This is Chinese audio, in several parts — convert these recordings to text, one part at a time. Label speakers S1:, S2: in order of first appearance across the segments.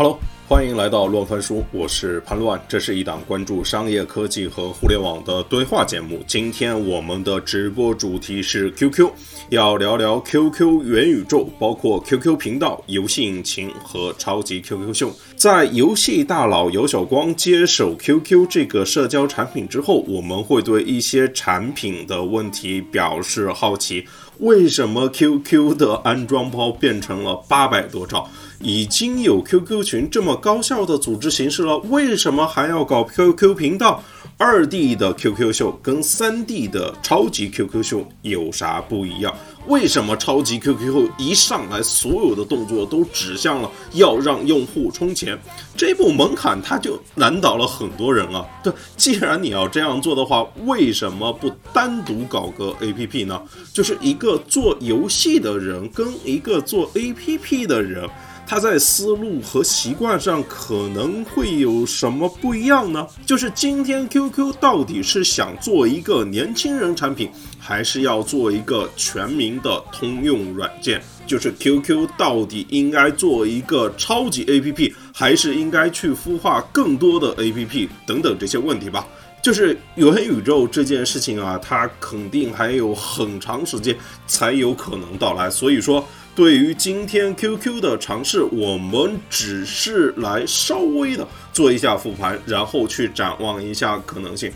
S1: Hello，欢迎来到乱翻书，我是潘乱。这是一档关注商业科技和互联网的对话节目。今天我们的直播主题是 QQ，要聊聊 QQ 元宇宙，包括 QQ 频道、游戏引擎和超级 QQ 秀。在游戏大佬姚晓光接手 QQ 这个社交产品之后，我们会对一些产品的问题表示好奇。为什么 QQ 的安装包变成了八百多兆？已经有 QQ 群这么高效的组织形式了，为什么还要搞 QQ 频道？二 D 的 QQ 秀跟三 D 的超级 QQ 秀有啥不一样？为什么超级 QQ 秀一上来所有的动作都指向了要让用户充钱？这步门槛它就难倒了很多人啊！对，既然你要这样做的话，为什么不单独搞个 APP 呢？就是一个做游戏的人跟一个做 APP 的人。他在思路和习惯上可能会有什么不一样呢？就是今天 QQ 到底是想做一个年轻人产品，还是要做一个全民的通用软件？就是 QQ 到底应该做一个超级 APP，还是应该去孵化更多的 APP 等等这些问题吧。就是元宇宙这件事情啊，它肯定还有很长时间才有可能到来，所以说。对于今天 QQ 的尝试，我们只是来稍微的做一下复盘，然后去展望一下可能性。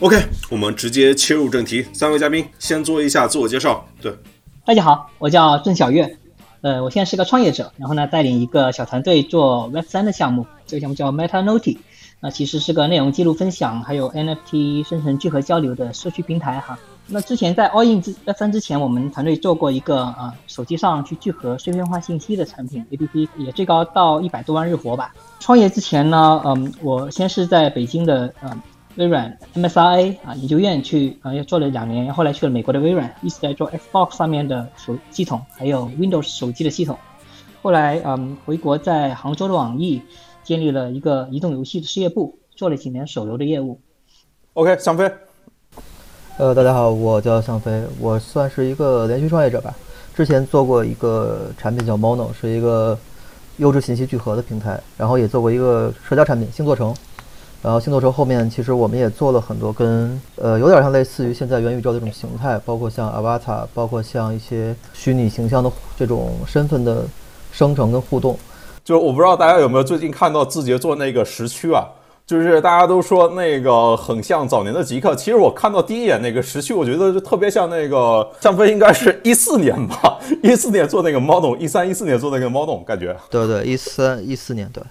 S1: OK，我们直接切入正题。三位嘉宾先做一下自我介绍。对，
S2: 大家好，我叫郑小月，呃，我现在是个创业者，然后呢，带领一个小团队做 Web 三的项目，这个项目叫 Meta n o t i 那其实是个内容记录分享，还有 NFT 生成聚合交流的社区平台哈。那之前在 All In 之三之前，我们团队做过一个呃手机上去聚合碎片化信息的产品 APP，也最高到一百多万日活吧。创业之前呢，嗯，我先是在北京的呃微软 MSRA 啊研究院去啊又做了两年，后来去了美国的微软，一直在做 Xbox 上面的手系统，还有 Windows 手机的系统。后来嗯回国在杭州的网易建立了一个移动游戏的事业部，做了几年手游的业务。
S1: OK，向飞。
S3: 呃，大家好，我叫向飞，我算是一个连续创业者吧。之前做过一个产品叫 Mono，是一个优质信息聚合的平台，然后也做过一个社交产品星座城。然后星座城后面其实我们也做了很多跟呃有点像类似于现在元宇宙的这种形态，包括像 Avatar，包括像一些虚拟形象的这种身份的生成跟互动。
S1: 就我不知道大家有没有最近看到字节做那个时区啊？就是大家都说那个很像早年的极客，其实我看到第一眼那个时区，我觉得就特别像那个向飞，应该是一四年吧，一四年做那个 model，，一三一四年做那个 model，感觉
S3: 对对，一三一四年对。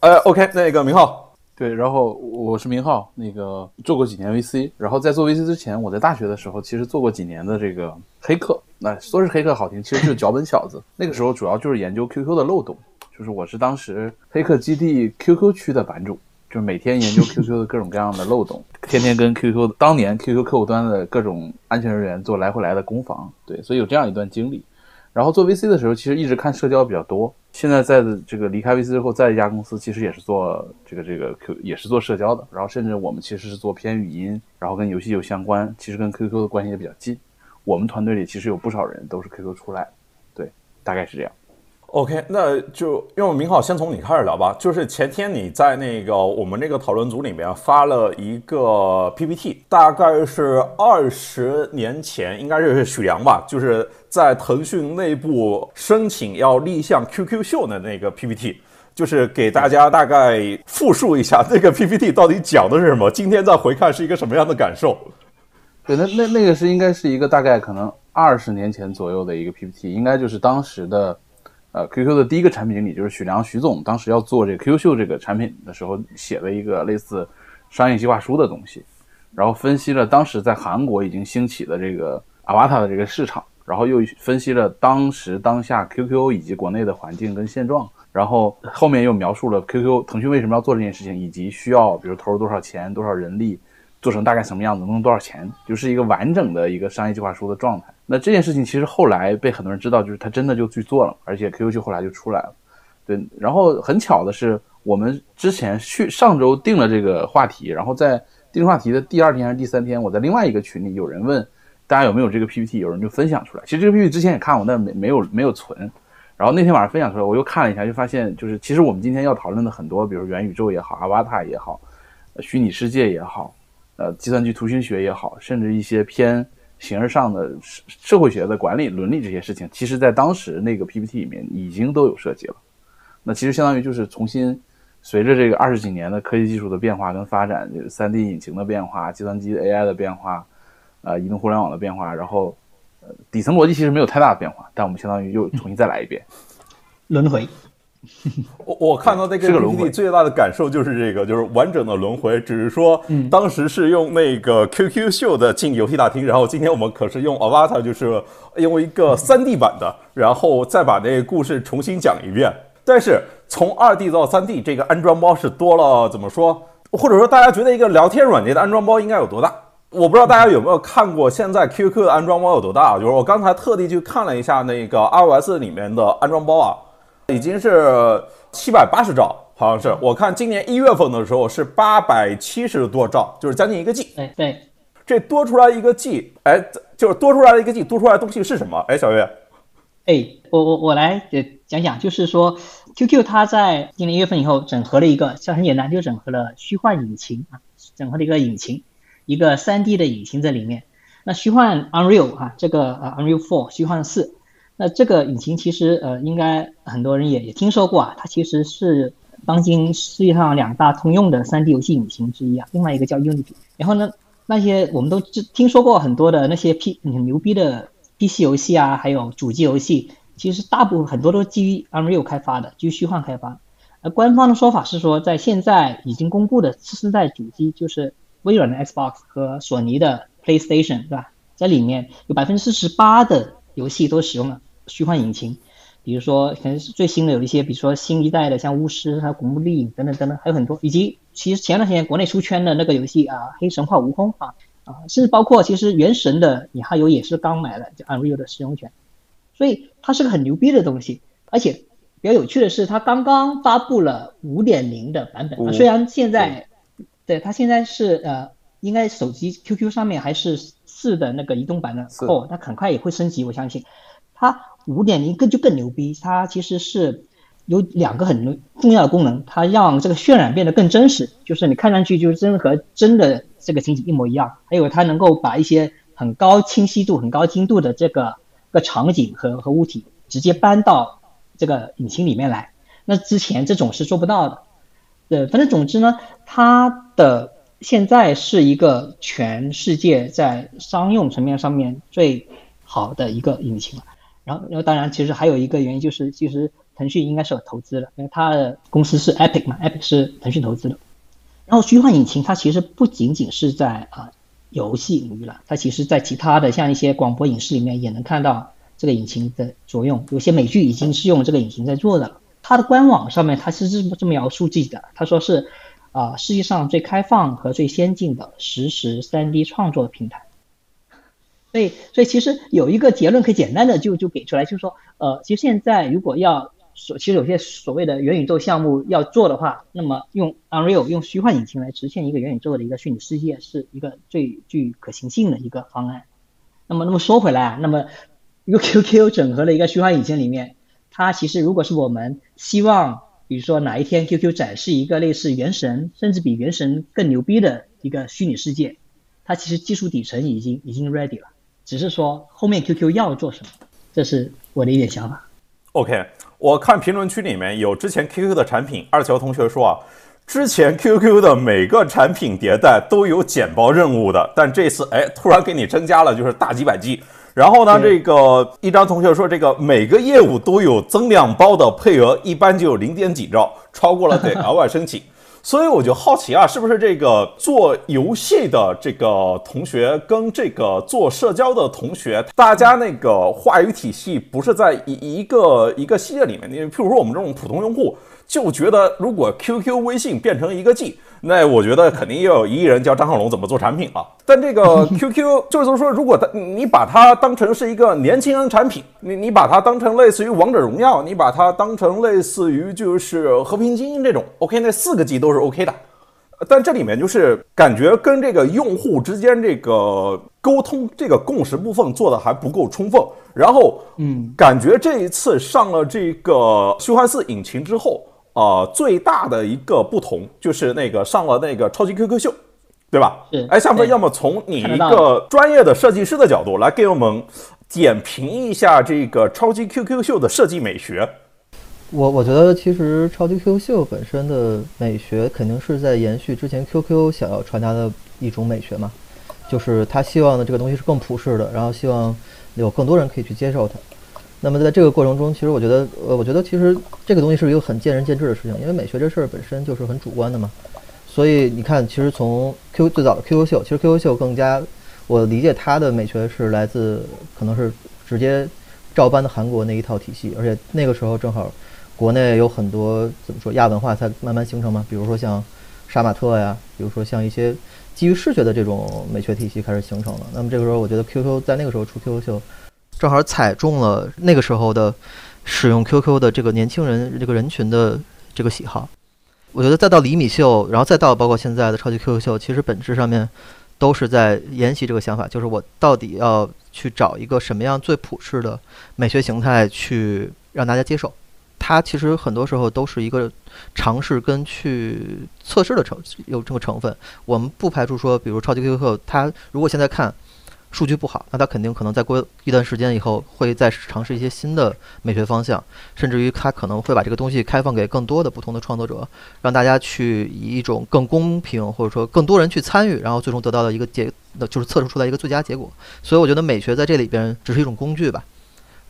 S1: 呃，OK，那个明浩，
S4: 对，然后我是明浩，那个做过几年 VC，然后在做 VC 之前，我在大学的时候其实做过几年的这个黑客，那说是黑客好听，其实就是脚本小子。那个时候主要就是研究 QQ 的漏洞，就是我是当时黑客基地 QQ 区的版主。就是每天研究 QQ 的各种各样的漏洞，天天跟 QQ 当年 QQ 客户端的各种安全人员做来回来的攻防，对，所以有这样一段经历。然后做 VC 的时候，其实一直看社交比较多。现在在的这个离开 VC 之后，在一家公司，其实也是做这个这个 Q，也是做社交的。然后甚至我们其实是做偏语音，然后跟游戏有相关，其实跟 QQ 的关系也比较近。我们团队里其实有不少人都是 QQ 出来，对，大概是这样。
S1: OK，那就用明浩先从你开始聊吧。就是前天你在那个我们那个讨论组里面发了一个 PPT，大概是二十年前，应该是许良吧，就是在腾讯内部申请要立项 QQ 秀的那个 PPT，就是给大家大概复述一下那个 PPT 到底讲的是什么。今天再回看是一个什么样的感受？
S4: 对，那那那个是应该是一个大概可能二十年前左右的一个 PPT，应该就是当时的。呃，QQ 的第一个产品经理就是许良许总，当时要做这个 QQ 秀这个产品的时候，写了一个类似商业计划书的东西，然后分析了当时在韩国已经兴起的这个 Avatar 的这个市场，然后又分析了当时当下 QQ 以及国内的环境跟现状，然后后面又描述了 QQ 腾讯为什么要做这件事情，以及需要比如投入多少钱、多少人力。做成大概什么样子，能多少钱，就是一个完整的一个商业计划书的状态。那这件事情其实后来被很多人知道，就是他真的就去做了，而且 QQ 就后来就出来了。对，然后很巧的是，我们之前去上周定了这个话题，然后在定话题的第二天还是第三天，我在另外一个群里有人问大家有没有这个 PPT，有人就分享出来。其实这个 PPT 之前也看过，但没没有没有存。然后那天晚上分享出来，我又看了一下，就发现就是其实我们今天要讨论的很多，比如元宇宙也好，Avatar 也好，虚拟世界也好，呃，计算机图形学也好，甚至一些偏形而上的社社会学的管理伦理这些事情，其实在当时那个 PPT 里面已经都有涉及了。那其实相当于就是重新随着这个二十几年的科技技术的变化跟发展，就是三 D 引擎的变化、计算机 AI 的变化，呃，移动互联网的变化，然后呃底层逻辑其实没有太大的变化，但我们相当于又重新再来一遍。
S2: 轮回。
S1: 我我看到这个 PPT 最大的感受就是这个，就是完整的轮回。只是说，当时是用那个 QQ 秀的进游戏大厅，然后今天我们可是用 Avatar，就是用一个 3D 版的，然后再把那个故事重新讲一遍。但是从 2D 到 3D，这个安装包是多了，怎么说？或者说大家觉得一个聊天软件的安装包应该有多大？我不知道大家有没有看过现在 QQ 的安装包有多大？就是我刚才特地去看了一下那个 iOS 里面的安装包啊。已经是七百八十兆，好像是。我看今年一月份的时候是八百七十多兆，就是将近一个 G。
S2: 对对，
S1: 这多出来一个 G，哎，就是多出来了一个 G，多出来的东西是什么？哎，小月，
S2: 哎，我我我来讲讲，就是说 QQ 它在今年一月份以后整合了一个，像很简单，就整合了虚幻引擎啊，整合了一个引擎，一个三 D 的引擎在里面。那虚幻 Unreal 啊，这个呃 Unreal Four 虚幻四。那这个引擎其实呃，应该很多人也也听说过啊，它其实是当今世界上两大通用的 3D 游戏引擎之一啊。另外一个叫 Unity。然后呢，那些我们都知听说过很多的那些 P 很牛逼的 PC 游戏啊，还有主机游戏，其实大部分很多都基于 Unreal 开发的，基于虚幻开发。而官方的说法是说，在现在已经公布的次世代主机，就是微软的 Xbox 和索尼的 PlayStation，对吧？在里面有百分之四十八的游戏都使用了。虚幻引擎，比如说可能是最新的有一些，比如说新一代的像巫师、还有古墓丽影等等等等，还有很多。以及其实前段时间国内出圈的那个游戏啊，黑神话悟空啊啊，甚至包括其实原神的你还有也是刚买了就 Unreal 的使用权，所以它是个很牛逼的东西。而且比较有趣的是，它刚刚发布了五点零的版本啊，虽然现在对它现在是呃，应该手机 QQ 上面还是四的那个移动版的哦，它很快也会升级，我相信它。五点零更就更牛逼，它其实是有两个很重要的功能，它让这个渲染变得更真实，就是你看上去就是真和真的这个情景一模一样。还有它能够把一些很高清晰度、很高精度的这个个场景和和物体直接搬到这个引擎里面来，那之前这种是做不到的。对，反正总之呢，它的现在是一个全世界在商用层面上面最好的一个引擎了。然后，然后当然，其实还有一个原因就是，其实腾讯应该是有投资的，因为它的公司是 Epic 嘛，Epic 是腾讯投资的。然后，虚幻引擎它其实不仅仅是在啊游戏领域了，它其实在其他的像一些广播影视里面也能看到这个引擎的作用。有些美剧已经是用这个引擎在做的了。它的官网上面它是这么这么描述自己的，他说是啊世界上最开放和最先进的实时 3D 创作的平台。所以，所以其实有一个结论可以简单的就就给出来，就是说，呃，其实现在如果要所，其实有些所谓的元宇宙项目要做的话，那么用 Unreal 用虚幻引擎来实现一个元宇宙的一个虚拟世界，是一个最具可行性的一个方案。那么，那么说回来啊，那么一个 QQ 整合了一个虚幻引擎里面，它其实如果是我们希望，比如说哪一天 QQ 展示一个类似原神，甚至比原神更牛逼的一个虚拟世界，它其实技术底层已经已经 ready 了。只是说后面 QQ 要做什么，这是我的一点想法。
S1: OK，我看评论区里面有之前 QQ 的产品，二乔同学说啊，之前 QQ 的每个产品迭代都有简报任务的，但这次哎突然给你增加了，就是大几百 G。然后呢，这个一张同学说这个每个业务都有增量包的配额，一般就有零点几兆，超过了得额外申请。所以我就好奇啊，是不是这个做游戏的这个同学跟这个做社交的同学，大家那个话语体系不是在一一个一个系列里面？你譬如说我们这种普通用户。就觉得如果 QQ 微信变成一个 G，那我觉得肯定又有一亿人教张小龙怎么做产品了。但这个 QQ 就是说，如果你把它当成是一个年轻人产品，你你把它当成类似于王者荣耀，你把它当成类似于就是和平精英这种，OK，那四个 G 都是 OK 的。但这里面就是感觉跟这个用户之间这个沟通、这个共识部分做的还不够充分。然后，
S2: 嗯，
S1: 感觉这一次上了这个虚幻四引擎之后，呃，最大的一个不同就是那个上了那个超级 QQ 秀，对吧？
S2: 是
S1: 哎，夏飞，要么从你一个专业的设计师的角度来给我们点评一下这个超级 QQ 秀的设计美学。
S3: 我我觉得其实超级 QQ 秀本身的美学肯定是在延续之前 QQ 想要传达的一种美学嘛，就是他希望的这个东西是更普世的，然后希望有更多人可以去接受它。那么在这个过程中，其实我觉得，呃，我觉得其实这个东西是一个很见仁见智的事情，因为美学这事儿本身就是很主观的嘛。所以你看，其实从 Q 最早的 QQ 秀，其实 QQ 秀更加，我理解它的美学是来自可能是直接照搬的韩国那一套体系，而且那个时候正好国内有很多怎么说亚文化才慢慢形成嘛，比如说像杀马特呀，比如说像一些基于视觉的这种美学体系开始形成了。那么这个时候，我觉得 QQ 在那个时候出 QQ 秀，正好踩中了那个时候的使用 QQ 的这个年轻人这个人群的这个喜好。我觉得再到厘米秀，然后再到包括现在的超级 QQ 秀，其实本质上面都是在沿袭这个想法，就是我到底要去找一个什么样最普世的美学形态去让大家接受。它其实很多时候都是一个尝试跟去测试的成有这个成分。我们不排除说，比如超级 QQ 秀，它如果现在看数据不好，那他肯定可能再过一段时间以后会再尝试一些新的美学方向，甚至于他可能会把这个东西开放给更多的不同的创作者，让大家去以一种更公平或者说更多人去参与，然后最终得到的一个结，就是测试出来一个最佳结果。所以我觉得美学在这里边只是一种工具吧。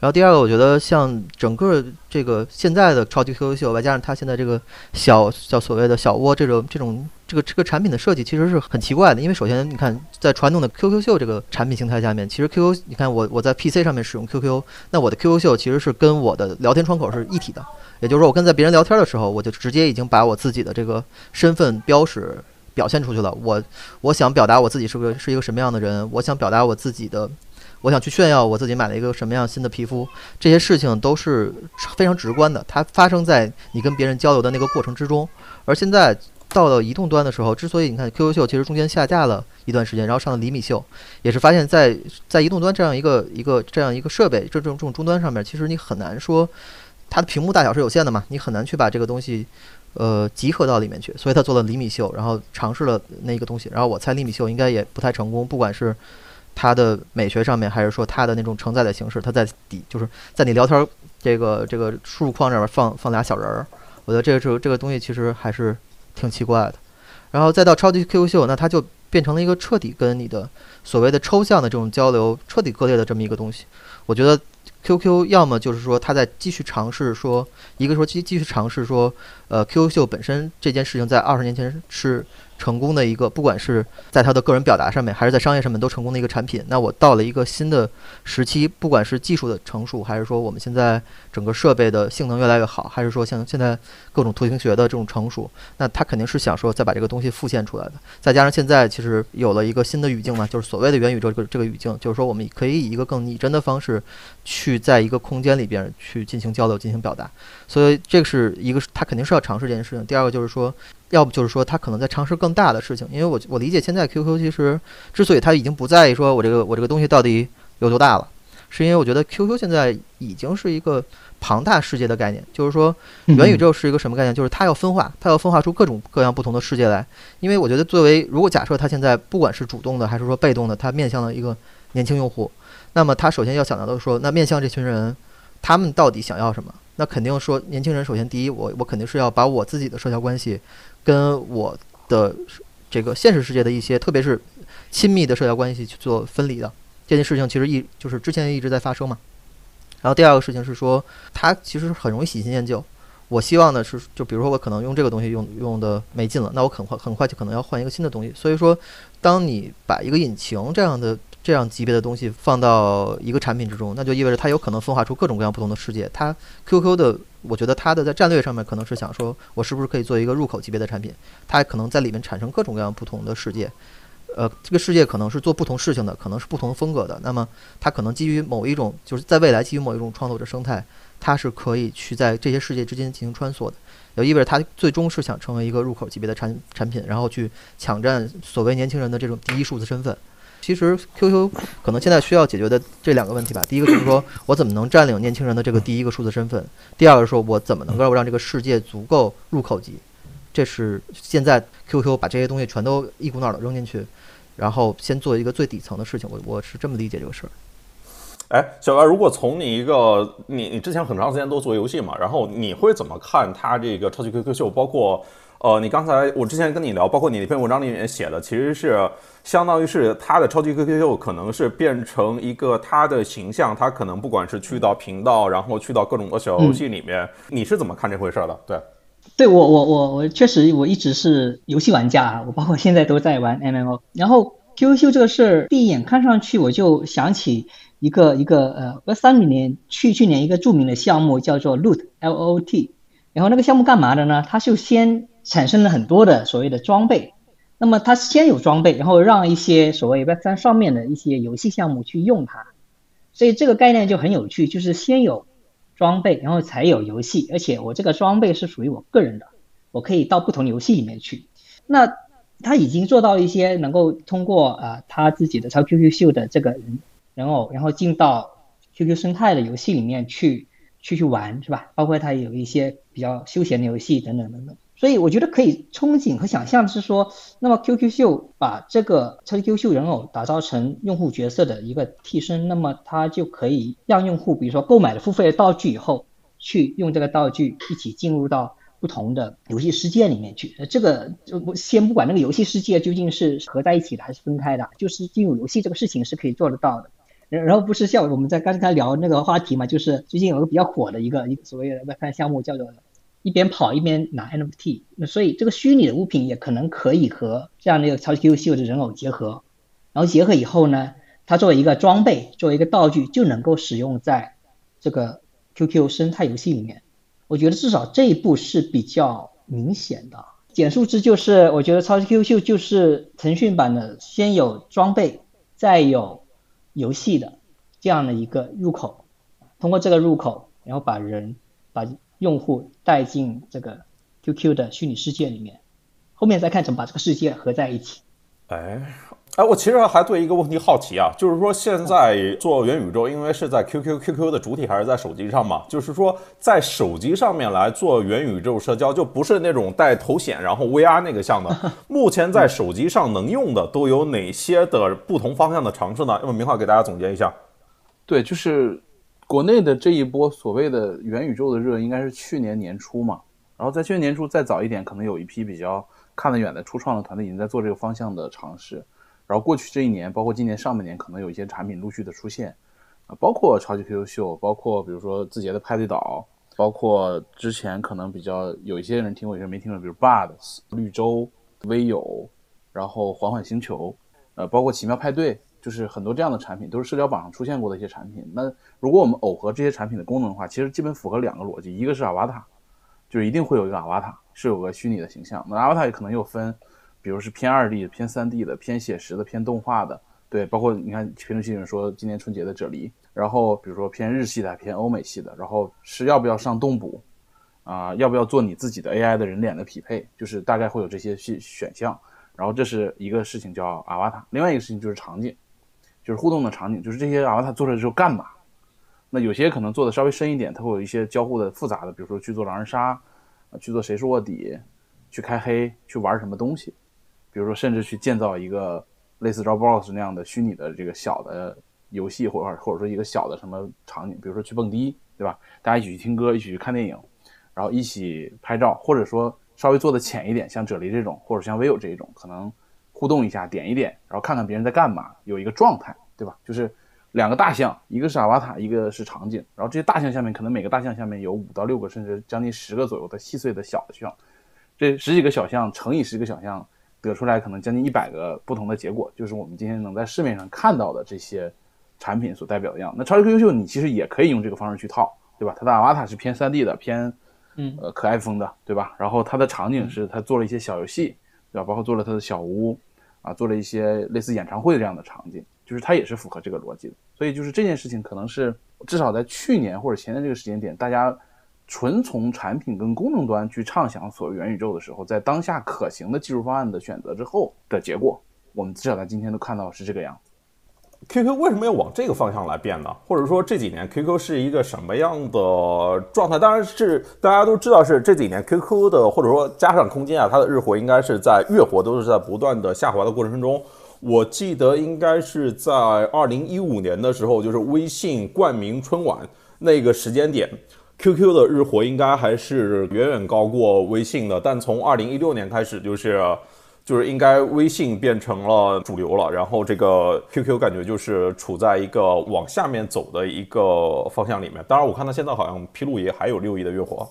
S3: 然后第二个，我觉得像整个这个现在的超级 QQ 秀，外加上它现在这个小叫所谓的小窝这种这种这个这个产品的设计，其实是很奇怪的。因为首先你看，在传统的 QQ 秀这个产品形态下面，其实 QQ 你看我我在 PC 上面使用 QQ，那我的 QQ 秀其实是跟我的聊天窗口是一体的。也就是说，我跟在别人聊天的时候，我就直接已经把我自己的这个身份标识表现出去了。我我想表达我自己是个是一个什么样的人，我想表达我自己的。我想去炫耀我自己买了一个什么样新的皮肤，这些事情都是非常直观的，它发生在你跟别人交流的那个过程之中。而现在到了移动端的时候，之所以你看 QQ 秀其实中间下架了一段时间，然后上了厘米秀，也是发现在在移动端这样一个一个这样一个设备这种这种终端上面，其实你很难说它的屏幕大小是有限的嘛，你很难去把这个东西呃集合到里面去，所以他做了厘米秀，然后尝试了那个东西，然后我猜厘米秀应该也不太成功，不管是。它的美学上面，还是说它的那种承载的形式，它在底就是在你聊天这个这个输入框这边放放俩小人儿，我觉得这个这个这个东西其实还是挺奇怪的。然后再到超级 QQ 秀，那它就变成了一个彻底跟你的所谓的抽象的这种交流彻底割裂的这么一个东西。我觉得 QQ 要么就是说他在继续尝试说，一个说继继续尝试说，呃，QQ 秀本身这件事情在二十年前是。成功的一个，不管是在他的个人表达上面，还是在商业上面都成功的一个产品。那我到了一个新的时期，不管是技术的成熟，还是说我们现在整个设备的性能越来越好，还是说像现在各种图形学的这种成熟，那他肯定是想说再把这个东西复现出来的。再加上现在其实有了一个新的语境嘛，就是所谓的元宇宙这个这个语境，就是说我们可以以一个更拟真的方式去在一个空间里边去进行交流、进行表达。所以这个是一个，他肯定是要尝试这件事情。第二个就是说。要不就是说他可能在尝试更大的事情，因为我我理解现在 QQ 其实之所以他已经不在意说我这个我这个东西到底有多大了，是因为我觉得 QQ 现在已经是一个庞大世界的概念，就是说元宇宙是一个什么概念？就是它要分化，它要分化出各种各样不同的世界来。因为我觉得作为如果假设它现在不管是主动的还是说被动的，它面向了一个年轻用户，那么他首先要想到的是说，那面向这群人，他们到底想要什么？那肯定说年轻人首先第一，我我肯定是要把我自己的社交关系。跟我的这个现实世界的一些，特别是亲密的社交关系去做分离的这件事情，其实一就是之前一直在发生嘛。然后第二个事情是说，它其实很容易喜新厌旧。我希望的是，就比如说我可能用这个东西用用的没劲了，那我很快很快就可能要换一个新的东西。所以说，当你把一个引擎这样的。这样级别的东西放到一个产品之中，那就意味着它有可能分化出各种各样不同的世界。它 QQ 的，我觉得它的在战略上面可能是想说，我是不是可以做一个入口级别的产品？它可能在里面产生各种各样不同的世界。呃，这个世界可能是做不同事情的，可能是不同风格的。那么它可能基于某一种，就是在未来基于某一种创作者生态，它是可以去在这些世界之间进行穿梭的。也意味着它最终是想成为一个入口级别的产产品，然后去抢占所谓年轻人的这种第一数字身份。其实 QQ 可能现在需要解决的这两个问题吧，第一个就是说我怎么能占领年轻人的这个第一个数字身份，第二个说我怎么能够让这个世界足够入口级。这是现在 QQ 把这些东西全都一股脑的扔进去，然后先做一个最底层的事情。我我是这么理解这个事儿。
S1: 哎，小白，如果从你一个你你之前很长时间都做游戏嘛，然后你会怎么看它这个超级 QQ 秀？包括呃，你刚才我之前跟你聊，包括你那篇文章里面写的，其实是相当于是他的超级 QQ 秀可能是变成一个他的形象，他可能不管是去到频道，然后去到各种的小游戏里面，你是怎么看这回事的？对，
S2: 对我我我我确实我一直是游戏玩家啊，我包括现在都在玩 MMO，然后 QQ 秀这个事儿，第一眼看上去我就想起。一个一个呃，Web 三里面去去年一个著名的项目叫做 Loot，L O T，然后那个项目干嘛的呢？它就先产生了很多的所谓的装备，那么它先有装备，然后让一些所谓 Web 三上面的一些游戏项目去用它，所以这个概念就很有趣，就是先有装备，然后才有游戏，而且我这个装备是属于我个人的，我可以到不同游戏里面去。那他已经做到一些能够通过啊他自己的超 QQ 秀的这个人。人偶，然后进到 QQ 生态的游戏里面去，去去玩，是吧？包括它有一些比较休闲的游戏等等等等。所以我觉得可以憧憬和想象是说，那么 QQ 秀把这个超级 QQ 秀人偶打造成用户角色的一个替身，那么它就可以让用户，比如说购买了付费的道具以后，去用这个道具一起进入到不同的游戏世界里面去。这个就先不管那个游戏世界究竟是合在一起的还是分开的，就是进入游戏这个事情是可以做得到的。然然后不是像我们在刚才聊那个话题嘛，就是最近有个比较火的一个一个所谓的 Web 三项目，叫做一边跑一边拿 NFT。那所以这个虚拟的物品也可能可以和这样的一个超级 Q 秀的人偶结合，然后结合以后呢，它作为一个装备，作为一个道具，就能够使用在这个 QQ 生态游戏里面。我觉得至少这一步是比较明显的。简述之就是，我觉得超级 Q 秀就是腾讯版的，先有装备，再有。游戏的这样的一个入口，通过这个入口，然后把人把用户带进这个 QQ 的虚拟世界里面，后面再看怎么把这个世界合在一起。
S1: 哎。哎，我其实还对一个问题好奇啊，就是说现在做元宇宙，因为是在 QQ QQ 的主体还是在手机上嘛？就是说在手机上面来做元宇宙社交，就不是那种带头显然后 VR 那个项的。目前在手机上能用的都有哪些的不同方向的尝试呢？要么明浩给大家总结一下。
S4: 对，就是国内的这一波所谓的元宇宙的热，应该是去年年初嘛。然后在去年年初再早一点，可能有一批比较看得远的初创的团队已经在做这个方向的尝试。然后过去这一年，包括今年上半年，可能有一些产品陆续的出现，啊，包括超级 QQ 秀，包括比如说字节的派对岛，包括之前可能比较有一些人听过，有些人没听过，比如 Buds、绿洲、微友，然后缓缓星球，呃，包括奇妙派对，就是很多这样的产品都是社交榜上出现过的一些产品。那如果我们耦合这些产品的功能的话，其实基本符合两个逻辑，一个是 Avatar，就是一定会有一个 Avatar，是有个虚拟的形象。那 Avatar 也可能又分。比如是偏二 D 的、偏三 D 的、偏写实的、偏动画的，对，包括你看评论区有人说今年春节的啫喱，然后比如说偏日系的、偏欧美系的，然后是要不要上动捕，啊，要不要做你自己的 AI 的人脸的匹配，就是大概会有这些选选项。然后这是一个事情叫 Avatar，另外一个事情就是场景，就是互动的场景，就是这些 Avatar 做出来之后干嘛？那有些可能做的稍微深一点，它会有一些交互的复杂的，比如说去做狼人杀，啊，去做谁是卧底，去开黑，去玩什么东西。比如说，甚至去建造一个类似 Roblox 那样的虚拟的这个小的游戏，或者或者说一个小的什么场景，比如说去蹦迪，对吧？大家一起去听歌，一起去看电影，然后一起拍照，或者说稍微做的浅一点，像啫喱这种，或者像 Vivo 这一种，可能互动一下，点一点，然后看看别人在干嘛，有一个状态，对吧？就是两个大象，一个是阿瓦塔，一个是场景，然后这些大象下面可能每个大象下面有五到六个，甚至将近十个左右的细碎的小的象，这十几个小象乘以十个小象。得出来可能将近一百个不同的结果，就是我们今天能在市面上看到的这些产品所代表的样。那超级 QQ 秀你其实也可以用这个方式去套，对吧？它的 Avatar 是偏 3D 的，偏
S2: 嗯
S4: 呃可爱风的，对吧？然后它的场景是它做了一些小游戏，对吧？包括做了它的小屋，啊，做了一些类似演唱会这样的场景，就是它也是符合这个逻辑的。所以就是这件事情可能是至少在去年或者前年这个时间点，大家纯从产品跟功能端去畅想所谓元宇宙的时候，在当下可行的技术方案的选择之后的结果，我们至少在今天都看到是这个样子。
S1: QQ 为什么要往这个方向来变呢？或者说这几年 QQ 是一个什么样的状态？当然是大家都知道是这几年 QQ 的，或者说加上空间啊，它的日活应该是在月活都是在不断的下滑的过程中。我记得应该是在二零一五年的时候，就是微信冠名春晚那个时间点，QQ 的日活应该还是远远高过微信的。但从二零一六年开始，就是。就是应该微信变成了主流了，然后这个 QQ 感觉就是处在一个往下面走的一个方向里面。当然，我看到现在好像披露也还有六亿的月活。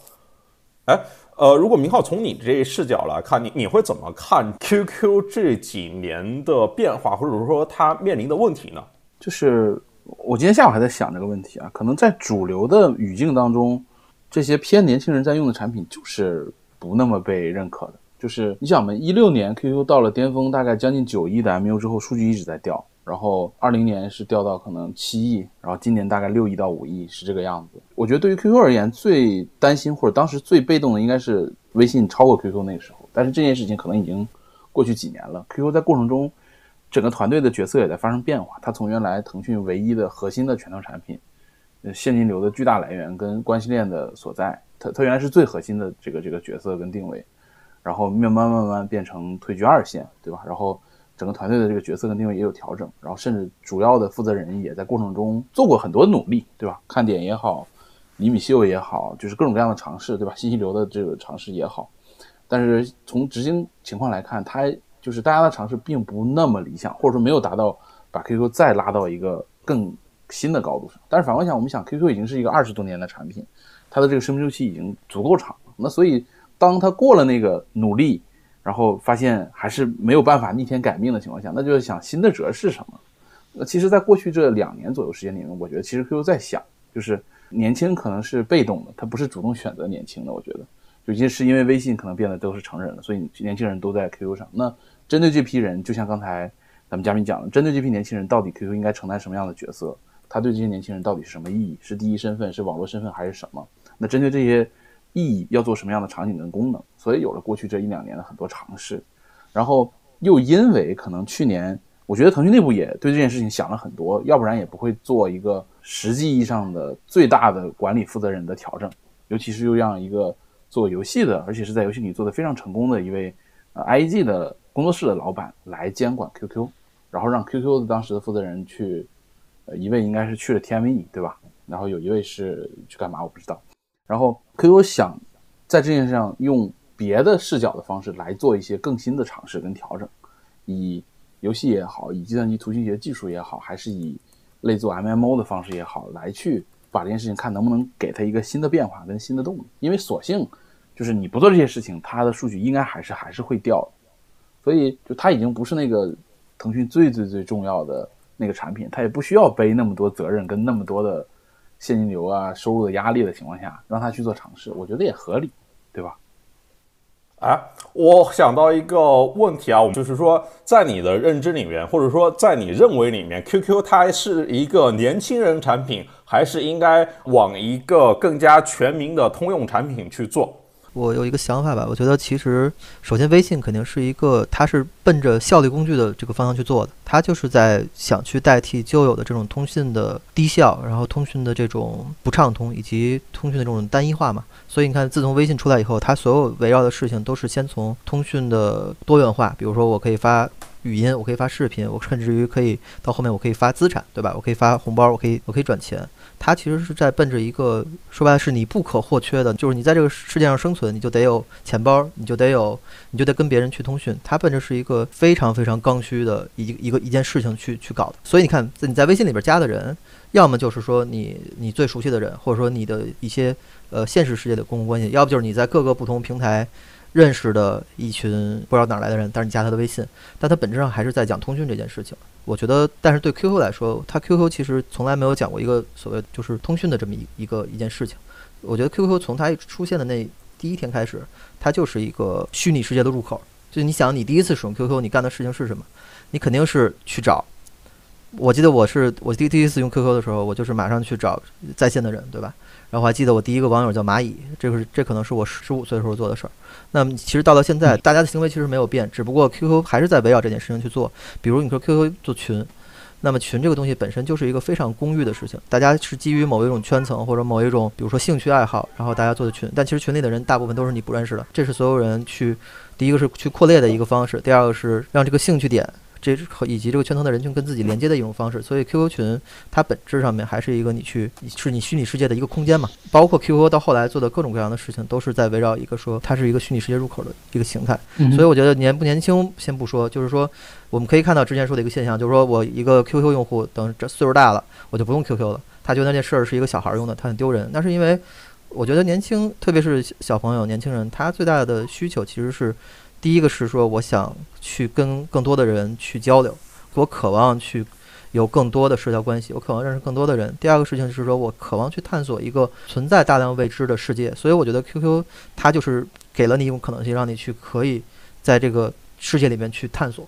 S1: 哎，呃，如果明浩从你这视角来看，你你会怎么看 QQ 这几年的变化，或者说它面临的问题呢？
S4: 就是我今天下午还在想这个问题啊，可能在主流的语境当中，这些偏年轻人在用的产品就是不那么被认可的。就是你想嘛，一六年 QQ 到了巅峰，大概将近九亿的 MU 之后，数据一直在掉，然后二零年是掉到可能七亿，然后今年大概六亿到五亿是这个样子。我觉得对于 QQ 而言，最担心或者当时最被动的应该是微信超过 QQ 那个时候，但是这件事情可能已经过去几年了。QQ 在过程中，整个团队的角色也在发生变化。它从原来腾讯唯一的核心的拳头产品，现金流的巨大来源跟关系链的所在，它它原来是最核心的这个这个角色跟定位。然后慢慢慢慢变成退居二线，对吧？然后整个团队的这个角色跟定位也有调整，然后甚至主要的负责人也在过程中做过很多努力，对吧？看点也好，厘米秀也好，就是各种各样的尝试，对吧？信息流的这个尝试也好，但是从执行情况来看，它就是大家的尝试并不那么理想，或者说没有达到把 QQ 再拉到一个更新的高度上。但是反过想，我们想 QQ 已经是一个二十多年的产品，它的这个生命周期已经足够长了，那所以。当他过了那个努力，然后发现还是没有办法逆天改命的情况下，那就是想新的辙是什么？那其实，在过去这两年左右时间里面，我觉得其实 QQ 在想，就是年轻可能是被动的，他不是主动选择年轻的。我觉得，尤其是因为微信可能变得都是成人了，所以年轻人都在 QQ 上。那针对这批人，就像刚才咱们嘉宾讲的，针对这批年轻人，到底 QQ 应该承担什么样的角色？他对这些年轻人到底是什么意义？是第一身份？是网络身份？还是什么？那针对这些。意义要做什么样的场景跟功能，所以有了过去这一两年的很多尝试，然后又因为可能去年，我觉得腾讯内部也对这件事情想了很多，要不然也不会做一个实际意义上的最大的管理负责人的调整，尤其是又让一个做游戏的，而且是在游戏里做的非常成功的一位呃 IEG 的工作室的老板来监管 QQ，然后让 QQ 的当时的负责人去，呃一位应该是去了 TME 对吧？然后有一位是去干嘛我不知道。然后 QQ 想在这件事上用别的视角的方式来做一些更新的尝试跟调整，以游戏也好，以计算机图形学技术也好，还是以类做 MMO 的方式也好，来去把这件事情看能不能给它一个新的变化跟新的动力。因为索性就是你不做这些事情，它的数据应该还是还是会掉。所以就它已经不是那个腾讯最最最重要的那个产品，它也不需要背那么多责任跟那么多的。现金流啊，收入的压力的情况下，让他去做尝试，我觉得也合理，对吧？
S1: 哎，我想到一个问题啊，就是说，在你的认知里面，或者说在你认为里面，QQ 它是一个年轻人产品，还是应该往一个更加全民的通用产品去做？
S3: 我有一个想法吧，我觉得其实首先微信肯定是一个，它是奔着效率工具的这个方向去做的，它就是在想去代替旧有的这种通讯的低效，然后通讯的这种不畅通，以及通讯的这种单一化嘛。所以你看，自从微信出来以后，它所有围绕的事情都是先从通讯的多元化，比如说我可以发。语音，我可以发视频，我甚至于可以到后面我可以发资产，对吧？我可以发红包，我可以我可以转钱。它其实是在奔着一个说白了是你不可或缺的，就是你在这个世界上生存，你就得有钱包，你就得有，你就得跟别人去通讯。它奔着是一个非常非常刚需的一一个一件事情去去搞的。所以你看，你在微信里边加的人，要么就是说你你最熟悉的人，或者说你的一些呃现实世界的公共关系，要不就是你在各个不同平台。认识的一群不知道哪来的人，但是你加他的微信，但他本质上还是在讲通讯这件事情。我觉得，但是对 QQ 来说，它 QQ 其实从来没有讲过一个所谓就是通讯的这么一一个一件事情。我觉得 QQ 从它出现的那第一天开始，它就是一个虚拟世界的入口，就你想，你第一次使用 QQ，你干的事情是什么？你肯定是去找。我记得我是我第第一次用 QQ 的时候，我就是马上去找在线的人，对吧？然后我还记得我第一个网友叫蚂蚁，这个是这可能是我十五岁的时候做的事儿。那么其实到了现在，大家的行为其实没有变，只不过 QQ 还是在围绕这件事情去做。比如你说 QQ 做群，那么群这个东西本身就是一个非常公域的事情，大家是基于某一种圈层或者某一种，比如说兴趣爱好，然后大家做的群。但其实群里的人大部分都是你不认识的，这是所有人去第一个是去扩列的一个方式，第二个是让这个兴趣点。这和以及这个圈层的人群跟自己连接的一种方式，所以 QQ 群它本质上面还是一个你去是你虚拟世界的一个空间嘛。包括 QQ 到后来做的各种各样的事情，都是在围绕一个说它是一个虚拟世界入口的一个形态。所以我觉得年不年轻先不说，就是说我们可以看到之前说的一个现象，就是说我一个 QQ 用户等这岁数大了，我就不用 QQ 了，他觉得那件事儿是一个小孩用的，他很丢人。那是因为我觉得年轻，特别是小朋友、年轻人，他最大的需求其实是。第一个是说，我想去跟更多的人去交流，我渴望去有更多的社交关系，我渴望认识更多的人。第二个事情是说，我渴望去探索一个存在大量未知的世界。所以我觉得 QQ 它就是给了你一种可能性，让你去可以在这个世界里面去探索。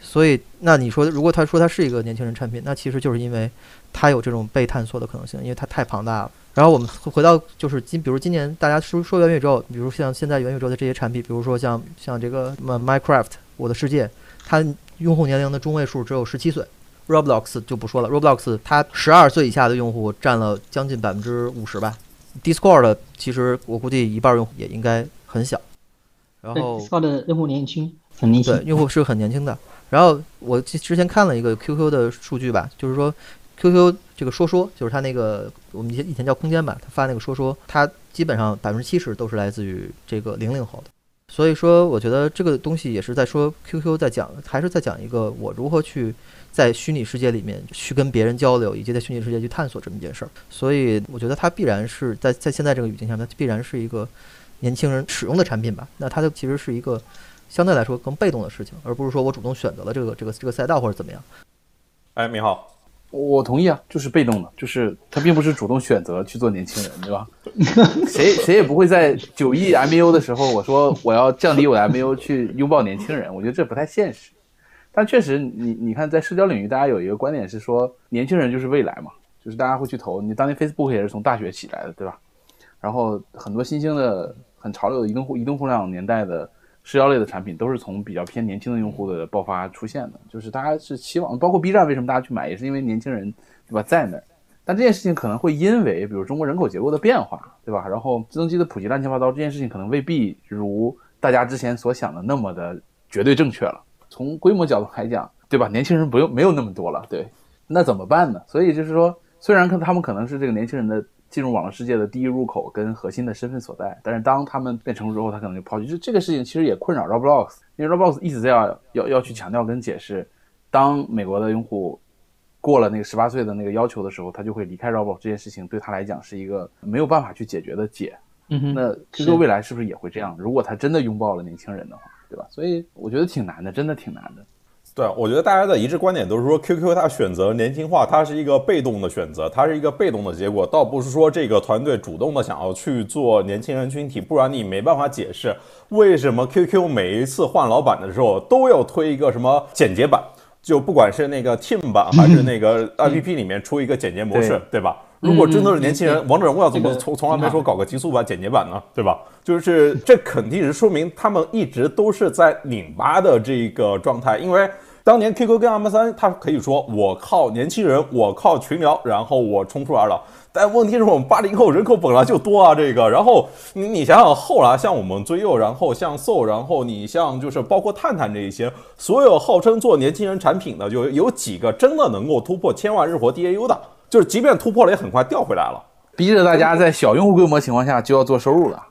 S3: 所以，那你说，如果他说它是一个年轻人产品，那其实就是因为它有这种被探索的可能性，因为它太庞大了。然后我们回到就是今，比如今年大家说说元宇宙，比如像现在元宇宙的这些产品，比如说像像这个什么 Minecraft 我的世界，它用户年龄的中位数只有十七岁，Roblox 就不说了，Roblox 它十二岁以下的用户占了将近百分之五十吧，Discord 其实我估计一半用户也应该很小，然后
S2: Discord 的用户年轻，很年轻，
S3: 对，用户是很年轻的。然后我之前看了一个 QQ 的数据吧，就是说。QQ 这个说说就是他那个我们以前以前叫空间吧，他发那个说说，它基本上百分之七十都是来自于这个零零后的，所以说我觉得这个东西也是在说 QQ 在讲，还是在讲一个我如何去在虚拟世界里面去跟别人交流，以及在虚拟世界去探索这么一件事儿。所以我觉得它必然是在在现在这个语境下，它必然是一个年轻人使用的产品吧。那它就其实是一个相对来说更被动的事情，而不是说我主动选择了这个这个这个赛道或者怎么样。
S1: 哎，你好。
S4: 我同意啊，就是被动的，就是他并不是主动选择去做年轻人，对吧？谁谁也不会在九亿 MAU 的时候，我说我要降低我的 MAU 去拥抱年轻人，我觉得这不太现实。但确实，你你看，在社交领域，大家有一个观点是说，年轻人就是未来嘛，就是大家会去投。你当年 Facebook 也是从大学起来的，对吧？然后很多新兴的、很潮流的移动互移动互联网年代的。社交类的产品都是从比较偏年轻的用户的爆发出现的，就是大家是期望，包括 B 站为什么大家去买，也是因为年轻人，对吧，在那儿。但这件事情可能会因为，比如中国人口结构的变化，对吧？然后智能机的普及乱七八糟，这件事情可能未必如大家之前所想的那么的绝对正确了。从规模角度来讲，对吧？年轻人不用没有那么多了，对，那怎么办呢？所以就是说，虽然可他们可能是这个年轻人的。进入网络世界的第一入口跟核心的身份所在，但是当他们变成熟之后，他可能就抛弃。就这个事情其实也困扰 Roblox，因为 Roblox 一直在要要要去强调跟解释，当美国的用户过了那个十八岁的那个要求的时候，他就会离开 Roblox。这件事情对他来讲是一个没有办法去解决的解。
S2: 嗯哼，
S4: 那 QQ 未来是不是也会这样？如果他真的拥抱了年轻人的话，对吧？所以我觉得挺难的，真的挺难的。
S1: 对，我觉得大家的一致观点都是说，QQ 它选择年轻化，它是一个被动的选择，它是一个被动的结果，倒不是说这个团队主动的想要去做年轻人群体，不然你没办法解释为什么 QQ 每一次换老板的时候都要推一个什么简洁版，就不管是那个 Team 版还是那个 APP 里面出一个简洁模式，对吧？如果真的是年轻人，王者荣耀怎么从从来没说搞个极速版、简洁版呢？对吧？就是这肯定是说明他们一直都是在拧巴的这个状态，因为当年 QQ 跟 M 三，他可以说我靠年轻人，我靠群聊，然后我冲出来了。但问题是我们八零后人口本来就多啊，这个，然后你你想想后来像我们追右，然后像 So，然后你像就是包括探探这一些，所有号称做年轻人产品的，就有几个真的能够突破千万日活 DAU 的。就是即便突破了，也很快掉回来了，
S4: 逼着大家在小用户规模情况下就要做收入了。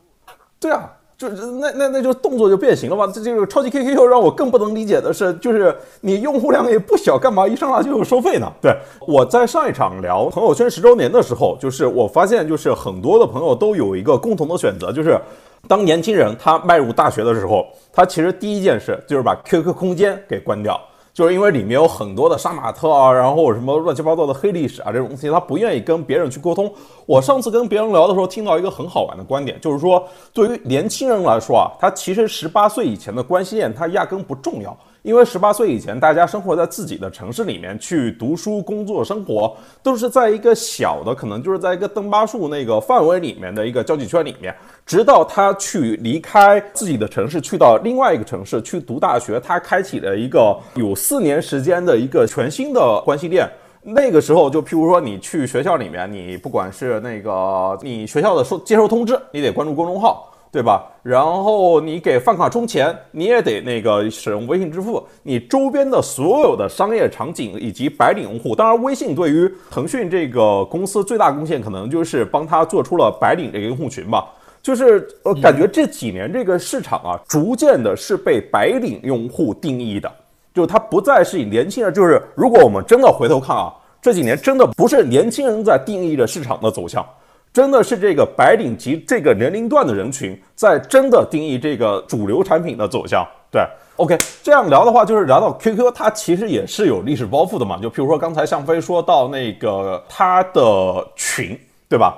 S1: 对啊，就那那那就动作就变形了嘛。这这个超级 QQ 让我更不能理解的是，就是你用户量也不小，干嘛一上来就有收费呢？对，我在上一场聊朋友圈十周年的时候，就是我发现，就是很多的朋友都有一个共同的选择，就是当年轻人他迈入大学的时候，他其实第一件事就是把 QQ 空间给关掉。就是因为里面有很多的杀马特啊，然后什么乱七八糟的黑历史啊这种东西，他不愿意跟别人去沟通。我上次跟别人聊的时候，听到一个很好玩的观点，就是说对于年轻人来说啊，他其实十八岁以前的关系链他压根不重要。因为十八岁以前，大家生活在自己的城市里面，去读书、工作、生活，都是在一个小的，可能就是在一个登巴树那个范围里面的一个交际圈里面。直到他去离开自己的城市，去到另外一个城市去读大学，他开启了一个有四年时间的一个全新的关系链。那个时候，就譬如说你去学校里面，你不管是那个你学校的收接收通知，你得关注公众号。对吧？然后你给饭卡充钱，你也得那个使用微信支付。你周边的所有的商业场景以及白领用户，当然微信对于腾讯这个公司最大贡献，可能就是帮他做出了白领这个用户群吧。就是呃感觉这几年这个市场啊，逐渐的是被白领用户定义的，就它不再是以年轻人。就是如果我们真的回头看啊，这几年真的不是年轻人在定义着市场的走向。真的是这个白领级这个年龄段的人群在真的定义这个主流产品的走向。对，OK，这样聊的话，就是聊到 QQ，它其实也是有历史包袱的嘛。就譬如说刚才向飞说到那个它的群，对吧？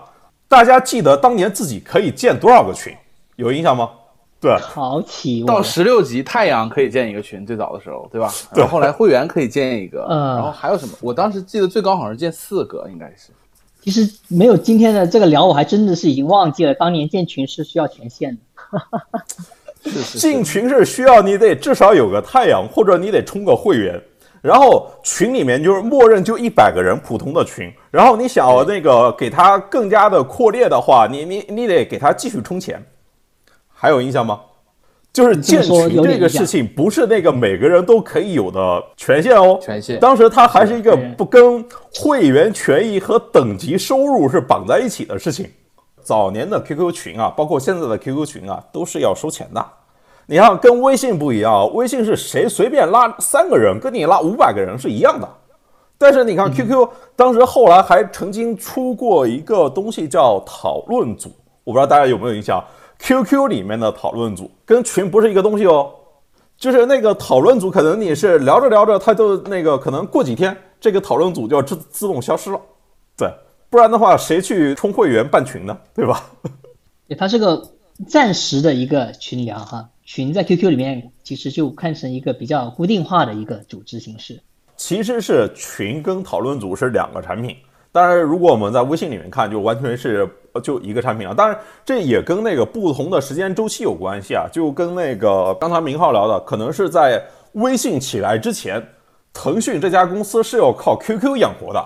S1: 大家记得当年自己可以建多少个群？有印象吗？对，
S2: 好奇
S4: 到十六级太阳可以建一个群，最早的时候，对吧？对。后来会员可以建一个，嗯。然后还有什么？我当时记得最高好像是建四个，应该是。
S2: 其实没有今天的这个聊，我还真的是已经忘记了，当年建群是需要权限的。
S1: 进群是需要你得至少有个太阳，或者你得充个会员，然后群里面就是默认就一百个人普通的群，然后你想要那个给他更加的扩列的话，你你你得给他继续充钱。还有印象吗？就是建群这个事情，不是那个每个人都可以有的权限哦。
S4: 权限。
S1: 当时它还是一个不跟会员权益和等级收入是绑在一起的事情。早年的 QQ 群啊，包括现在的 QQ 群啊，都是要收钱的。你看，跟微信不一样，微信是谁随便拉三个人，跟你拉五百个人是一样的。但是你看 QQ，当时后来还曾经出过一个东西叫讨论组，我不知道大家有没有印象。QQ 里面的讨论组跟群不是一个东西哦，就是那个讨论组，可能你是聊着聊着，它就那个可能过几天，这个讨论组就要自自动消失了，对，不然的话谁去充会员办群呢？对吧？
S2: 对，它是个暂时的一个群聊哈，群在 QQ 里面其实就看成一个比较固定化的一个组织形式。
S1: 其实是群跟讨论组是两个产品。当然，如果我们在微信里面看，就完全是就一个产品了。当然，这也跟那个不同的时间周期有关系啊。就跟那个刚才明浩聊的，可能是在微信起来之前，腾讯这家公司是要靠 QQ 养活的。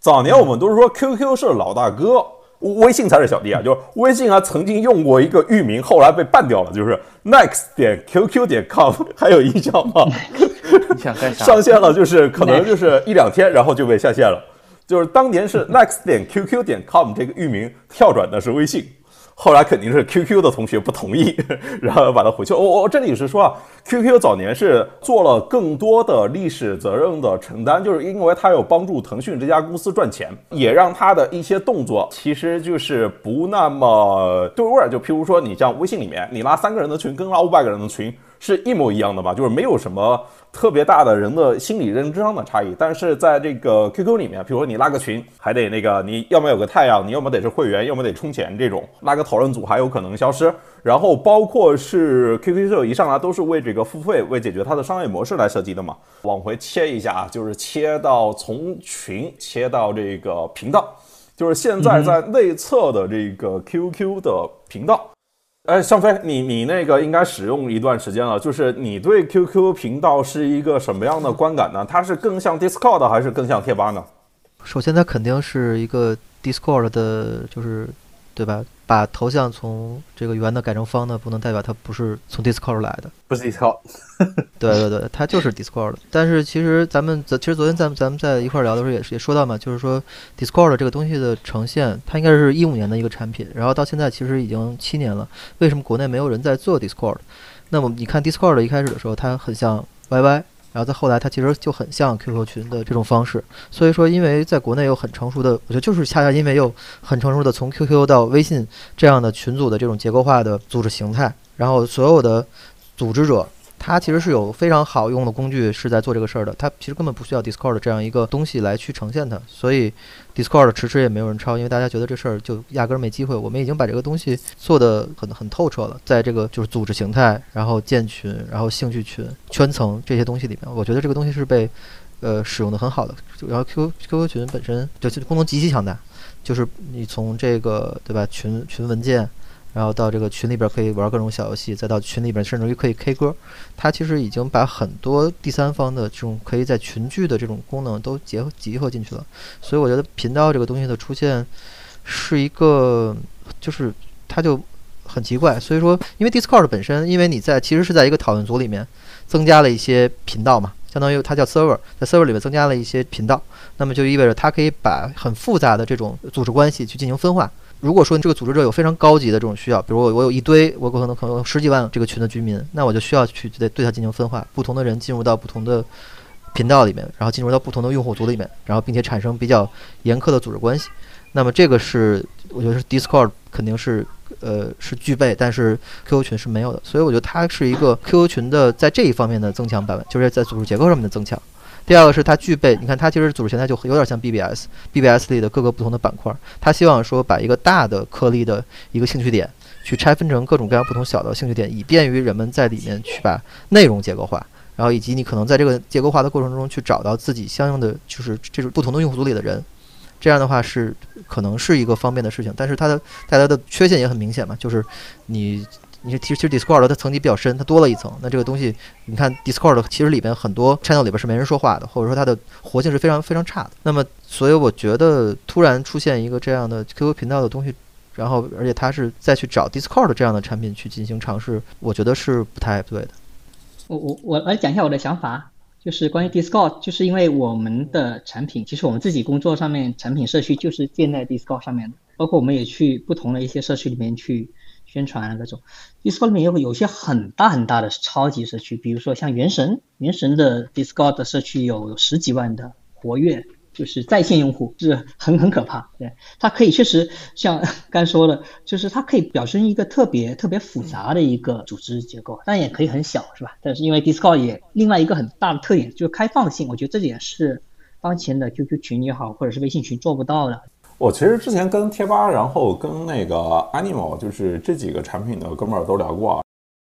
S1: 早年我们都是说 QQ 是老大哥，微信才是小弟啊。就是微信还曾经用过一个域名，后来被办掉了，就是 next 点 QQ 点 com，还有印象吗？
S4: 你想干啥？
S1: 上线了，就是可能就是一两天，然后就被下线了。就是当年是 next 点 qq 点 com 这个域名跳转的是微信，后来肯定是 QQ 的同学不同意，然后把它回去。我我这里是说啊，QQ 早年是做了更多的历史责任的承担，就是因为它有帮助腾讯这家公司赚钱，也让它的一些动作其实就是不那么对味儿。就譬如说，你像微信里面，你拉三个人的群跟拉五百个人的群是一模一样的吧？就是没有什么。特别大的人的心理认知上的差异，但是在这个 QQ 里面，比如说你拉个群，还得那个你要么有个太阳，你要么得是会员，要么得充钱，这种拉个讨论组还有可能消失。然后包括是 QQ 秀一上来都是为这个付费，为解决它的商业模式来设计的嘛。往回切一下，就是切到从群切到这个频道，就是现在在内测的这个 QQ 的频道。哎，向飞，你你那个应该使用一段时间了，就是你对 QQ 频道是一个什么样的观感呢？它是更像 Discord 还是更像贴吧呢？
S3: 首先，它肯定是一个 Discord 的，就是。对吧？把头像从这个圆的改成方的，不能代表它不是从 Discord 来的，
S4: 不是 Discord。
S3: 对对对，它就是 Discord。但是其实咱们其实昨天咱们咱们在一块聊的时候也是也说到嘛，就是说 Discord 这个东西的呈现，它应该是一五年的一个产品，然后到现在其实已经七年了。为什么国内没有人在做 Discord？那么你看 Discord 一开始的时候，它很像 YY。然后再后来，它其实就很像 QQ 群的这种方式。所以说，因为在国内有很成熟的，我觉得就是恰恰因为有很成熟的从 QQ 到微信这样的群组的这种结构化的组织形态，然后所有的组织者它其实是有非常好用的工具是在做这个事儿的，它其实根本不需要 Discord 这样一个东西来去呈现它，所以 Discord 迟迟也没有人抄，因为大家觉得这事儿就压根儿没机会。我们已经把这个东西做得很很透彻了，在这个就是组织形态，然后建群，然后兴趣群、圈层这些东西里面，我觉得这个东西是被呃使用的很好的。然后 Q QQ 群本身就功能极其强大，就是你从这个对吧群群文件。然后到这个群里边可以玩各种小游戏，再到群里边甚至于可以 K 歌，它其实已经把很多第三方的这种可以在群聚的这种功能都结合集合进去了。所以我觉得频道这个东西的出现是一个，就是它就很奇怪。所以说，因为 Discord 本身，因为你在其实是在一个讨论组里面增加了一些频道嘛，相当于它叫 server，在 server 里面增加了一些频道，那么就意味着它可以把很复杂的这种组织关系去进行分化。如果说你这个组织者有非常高级的这种需要，比如我我有一堆我可能可能十几万这个群的居民，那我就需要去对对它进行分化，不同的人进入到不同的频道里面，然后进入到不同的用户组里面，然后并且产生比较严苛的组织关系。那么这个是我觉得是 Discord 肯定是呃是具备，但是 QQ 群是没有的。所以我觉得它是一个 QQ 群的在这一方面的增强版本，就是在组织结构上面的增强。第二个是它具备，你看它其实组织形态就有点像 BBS，BBS 里的各个不同的板块。它希望说把一个大的颗粒的一个兴趣点，去拆分成各种各样不同小的兴趣点，以便于人们在里面去把内容结构化，然后以及你可能在这个结构化的过程中去找到自己相应的就是这种不同的用户组里的人。这样的话是可能是一个方便的事情，但是它的带来的缺陷也很明显嘛，就是你。你其实其实 Discord 它层级比较深，它多了一层。那这个东西，你看 Discord 其实里边很多 channel 里边是没人说话的，或者说它的活性是非常非常差的。那么，所以我觉得突然出现一个这样的 QQ 频道的东西，然后而且它是再去找 Discord 这样的产品去进行尝试，我觉得是不太对的。
S2: 我我我来讲一下我的想法，就是关于 Discord，就是因为我们的产品，其实我们自己工作上面产品社区就是建在 Discord 上面的，包括我们也去不同的一些社区里面去。宣传啊各种，Discord 里面有有些很大很大的超级社区，比如说像原神，原神的 Discord 的社区有十几万的活跃，就是在线用户，是很很可怕。对，它可以确实像 刚说的，就是它可以表现一个特别特别复杂的一个组织结构，但也可以很小，是吧？但是因为 Discord 也另外一个很大的特点就是开放性，我觉得这点是当前的 QQ 群也好，或者是微信群做不到的。
S1: 我其实之前跟贴吧，然后跟那个 Animal，就是这几个产品的哥们儿都聊过啊。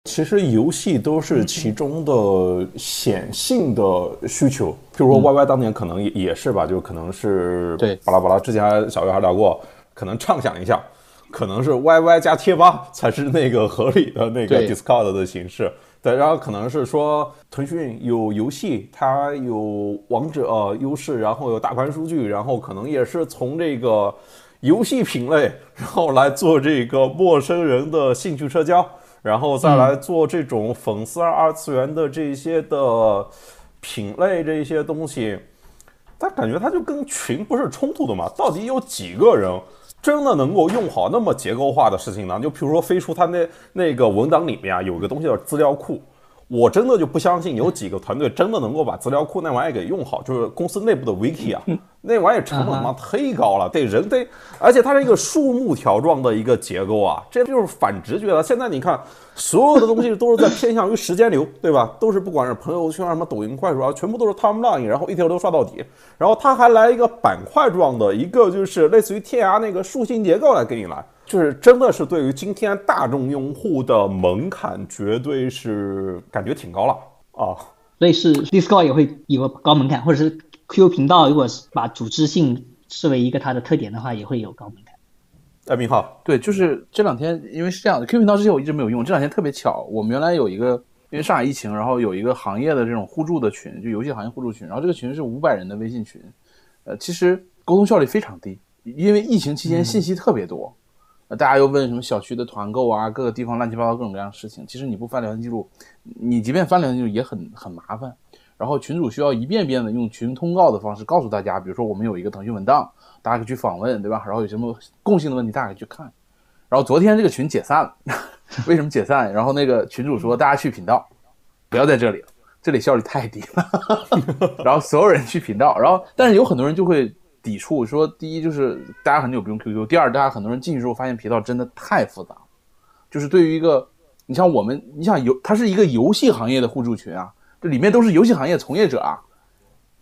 S1: 其实游戏都是其中的显性的需求，譬如说 YY 当年可能也也是吧，就可能是
S4: 对
S1: 巴拉巴拉。之前小月还聊过，可能畅想一下，可能是 YY 加贴吧才是那个合理的那个 Discord 的形式。对，然后可能是说腾讯有游戏，它有王者优势，然后有大盘数据，然后可能也是从这个游戏品类，然后来做这个陌生人的兴趣社交，然后再来做这种粉丝二次元的这些的品类这些东西，但感觉它就跟群不是冲突的嘛？到底有几个人？真的能够用好那么结构化的事情呢？就比如说飞书，它那那个文档里面啊，有一个东西叫资料库。我真的就不相信有几个团队真的能够把资料库那玩意给用好，就是公司内部的 wiki 啊，那玩意成本他妈忒高了，得人得，而且它是一个树木条状的一个结构啊，这就是反直觉了。现在你看，所有的东西都是在偏向于时间流，对吧？都是不管是朋友圈什么抖音、快手啊，全部都是 timeline，然后一条都刷到底。然后它还来一个板块状的一个，就是类似于天涯那个树形结构来给你来。就是真的是对于今天大众用户的门槛，绝对是感觉挺高了啊。
S2: 所以是 Discord 也会有个高门槛，或者是 QQ 频道，如果是把组织性视为一个它的特点的话，也会有高门槛。
S1: 哎，明浩，
S4: 对，就是这两天，因为是这样的，QQ 频道之前我一直没有用，这两天特别巧，我们原来有一个，因为上海疫情，然后有一个行业的这种互助的群，就游戏行业互助群，然后这个群是五百人的微信群，呃，其实沟通效率非常低，因为疫情期间信息特别多。大家又问什么小区的团购啊，各个地方乱七八糟各种各样的事情。其实你不翻聊天记录，你即便翻聊天记录也很很麻烦。然后群主需要一遍遍的用群通告的方式告诉大家，比如说我们有一个腾讯文档，大家可以去访问，对吧？然后有什么共性的问题，大家可以去看。然后昨天这个群解散了，为什么解散？然后那个群主说大家去频道，不要在这里了，这里效率太低了。然后所有人去频道，然后但是有很多人就会。抵触说，第一就是大家很久不用 QQ，第二大家很多人进去之后发现频道真的太复杂，就是对于一个你像我们，你想游，它是一个游戏行业的互助群啊，这里面都是游戏行业从业者啊，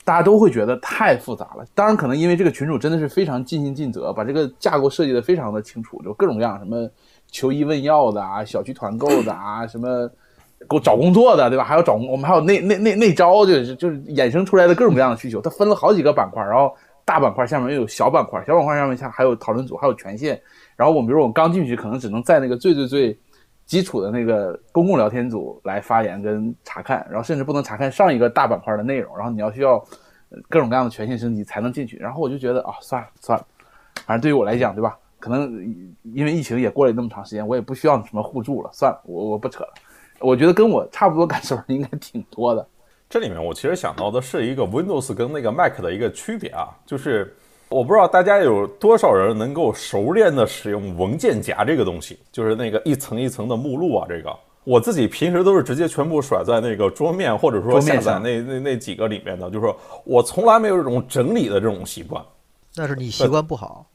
S4: 大家都会觉得太复杂了。当然，可能因为这个群主真的是非常尽心尽责，把这个架构设计的非常的清楚，就各种各样什么求医问药的啊，小区团购的啊，什么给我找工作的，对吧？还有找工我们还有那那那那招，就是就是衍生出来的各种各样的需求，它分了好几个板块，然后大板块下面又有小板块，小板块上面下还有讨论组，还有权限。然后我们比如我刚进去，可能只能在那个最最最。基础的那个公共聊天组来发言跟查看，然后甚至不能查看上一个大板块的内容，然后你要需要各种各样的权限升级才能进去。然后我就觉得啊，算了算了，反正对于我来讲，对吧？可能因为疫情也过了那么长时间，我也不需要什么互助了，算了，我我不扯了。我觉得跟我差不多感受应该挺多的。
S1: 这里面我其实想到的是一个 Windows 跟那个 Mac 的一个区别啊，就是。我不知道大家有多少人能够熟练的使用文件夹这个东西，就是那个一层一层的目录啊。这个我自己平时都是直接全部甩在那个桌面，或者说下载那那那几个里面的。就是说我从来没有这种整理的这种习惯。
S3: 那是你习惯不好，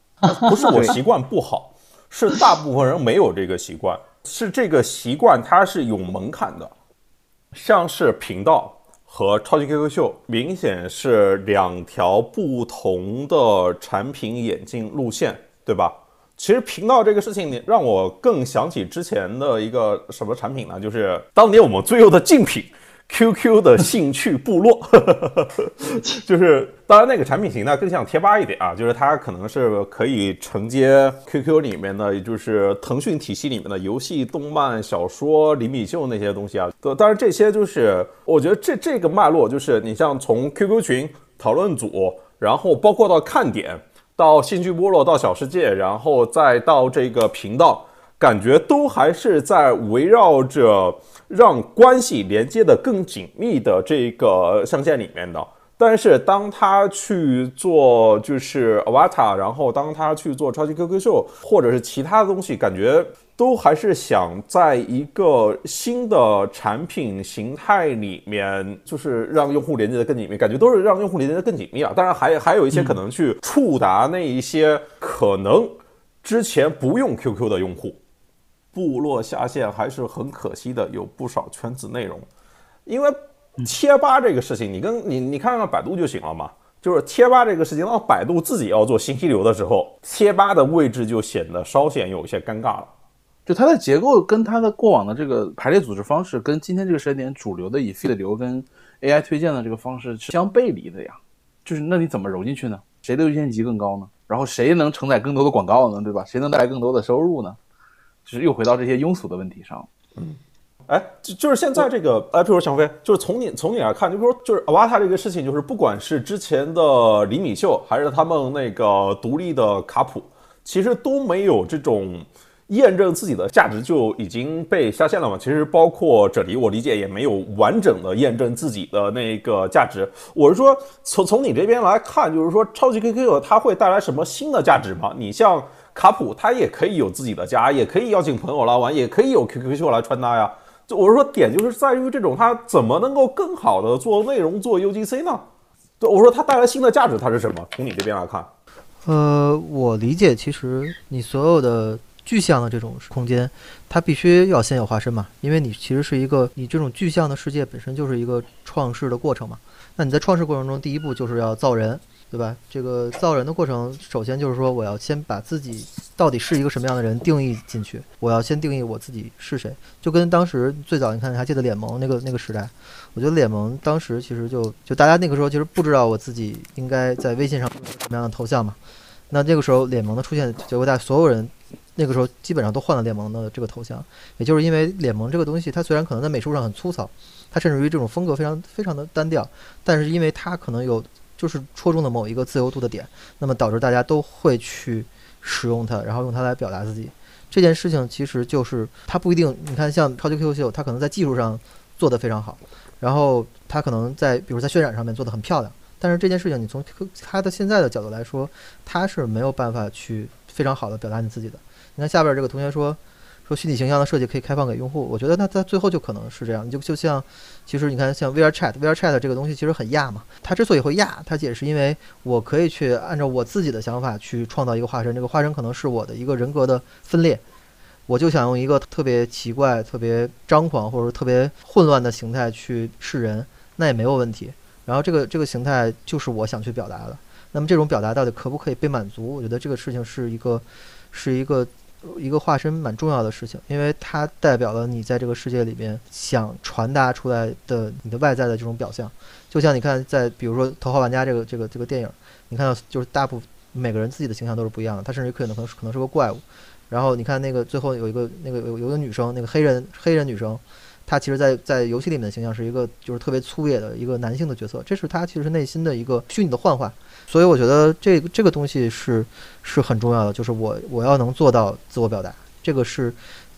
S1: 不是我 习惯不好，是大部分人没有这个习惯，是这个习惯它是有门槛的，像是频道。和超级 QQ 秀明显是两条不同的产品演进路线，对吧？其实频道这个事情，你让我更想起之前的一个什么产品呢？就是当年我们最后的竞品。QQ 的兴趣部落，就是当然那个产品形态更像贴吧一点啊，就是它可能是可以承接 QQ 里面的，也就是腾讯体系里面的游戏、动漫、小说、厘米秀那些东西啊。当然这些就是我觉得这这个脉络，就是你像从 QQ 群讨论组，然后包括到看点，到兴趣部落，到小世界，然后再到这个频道，感觉都还是在围绕着。让关系连接的更紧密的这个象限里面的，但是当他去做就是 Avatar，然后当他去做超级 QQ 秀或者是其他的东西，感觉都还是想在一个新的产品形态里面，就是让用户连接的更紧密，感觉都是让用户连接的更紧密啊。当然还 还有一些可能去触达那一些可能之前不用 QQ 的用户。部落下线还是很可惜的，有不少圈子内容，因为贴吧这个事情，你跟你你看看百度就行了嘛。就是贴吧这个事情，当百度自己要做信息流的时候，贴吧的位置就显得稍显有些尴尬了。
S4: 就它的结构跟它的过往的这个排列组织方式，跟今天这个时间点主流的以 feed 流跟 AI 推荐的这个方式是相背离的呀。就是那你怎么揉进去呢？谁的优先级更高呢？然后谁能承载更多的广告呢？对吧？谁能带来更多的收入呢？就是又回到这些庸俗的问题上，
S1: 嗯，哎，就就是现在这个，哎，比如说小飞，就是从你从你来看，就比如说就是阿瓦塔这个事情，就是不管是之前的李米秀，还是他们那个独立的卡普，其实都没有这种验证自己的价值就已经被下线了嘛。其实包括这里，我理解也没有完整的验证自己的那个价值。我是说，从从你这边来看，就是说超级 QQ 它会带来什么新的价值吗？你像。卡普他也可以有自己的家，也可以邀请朋友来玩，也可以有 QQ 秀来穿搭呀。就我是说，点就是在于这种，他怎么能够更好的做内容、做 UGC 呢？对，我说它带来新的价值，它是什么？从你这边来看，
S3: 呃，我理解，其实你所有的具象的这种空间，它必须要先有化身嘛，因为你其实是一个，你这种具象的世界本身就是一个创世的过程嘛。那你在创世过程中，第一步就是要造人。对吧？这个造人的过程，首先就是说，我要先把自己到底是一个什么样的人定义进去。我要先定义我自己是谁，就跟当时最早，你看还记得脸盟那个那个时代？我觉得脸盟当时其实就就大家那个时候其实不知道我自己应该在微信上什么样的头像嘛。那这个时候脸盟的出现，结果大家所有人那个时候基本上都换了脸盟的这个头像，也就是因为脸盟这个东西，它虽然可能在美术上很粗糙，它甚至于这种风格非常非常的单调，但是因为它可能有。就是戳中了某一个自由度的点，那么导致大家都会去使用它，然后用它来表达自己。这件事情其实就是它不一定，你看像超级 QQ 秀，它可能在技术上做得非常好，然后它可能在比如在渲染上面做得很漂亮，但是这件事情你从它的现在的角度来说，它是没有办法去非常好的表达你自己的。你看下边这个同学说。说虚拟形象的设计可以开放给用户，我觉得那在最后就可能是这样。你就就像，其实你看像 VR Chat，VR Chat 这个东西其实很亚嘛。它之所以会亚，它也是因为我可以去按照我自己的想法去创造一个化身，这个化身可能是我的一个人格的分裂。我就想用一个特别奇怪、特别张狂或者特别混乱的形态去示人，那也没有问题。然后这个这个形态就是我想去表达的。那么这种表达到底可不可以被满足？我觉得这个事情是一个是一个一个化身蛮重要的事情，因为它代表了你在这个世界里边想传达出来的你的外在的这种表象。就像你看，在比如说《头号玩家》这个这个这个电影，你看到就是大部分每个人自己的形象都是不一样的，他甚至可能可能可能是个怪物。然后你看那个最后有一个那个有有个女生，那个黑人黑人女生，她其实，在在游戏里面的形象是一个就是特别粗野的一个男性的角色，这是她其实内心的一个虚拟的幻化。所以我觉得这个这个东西是是很重要的，就是我我要能做到自我表达，这个是。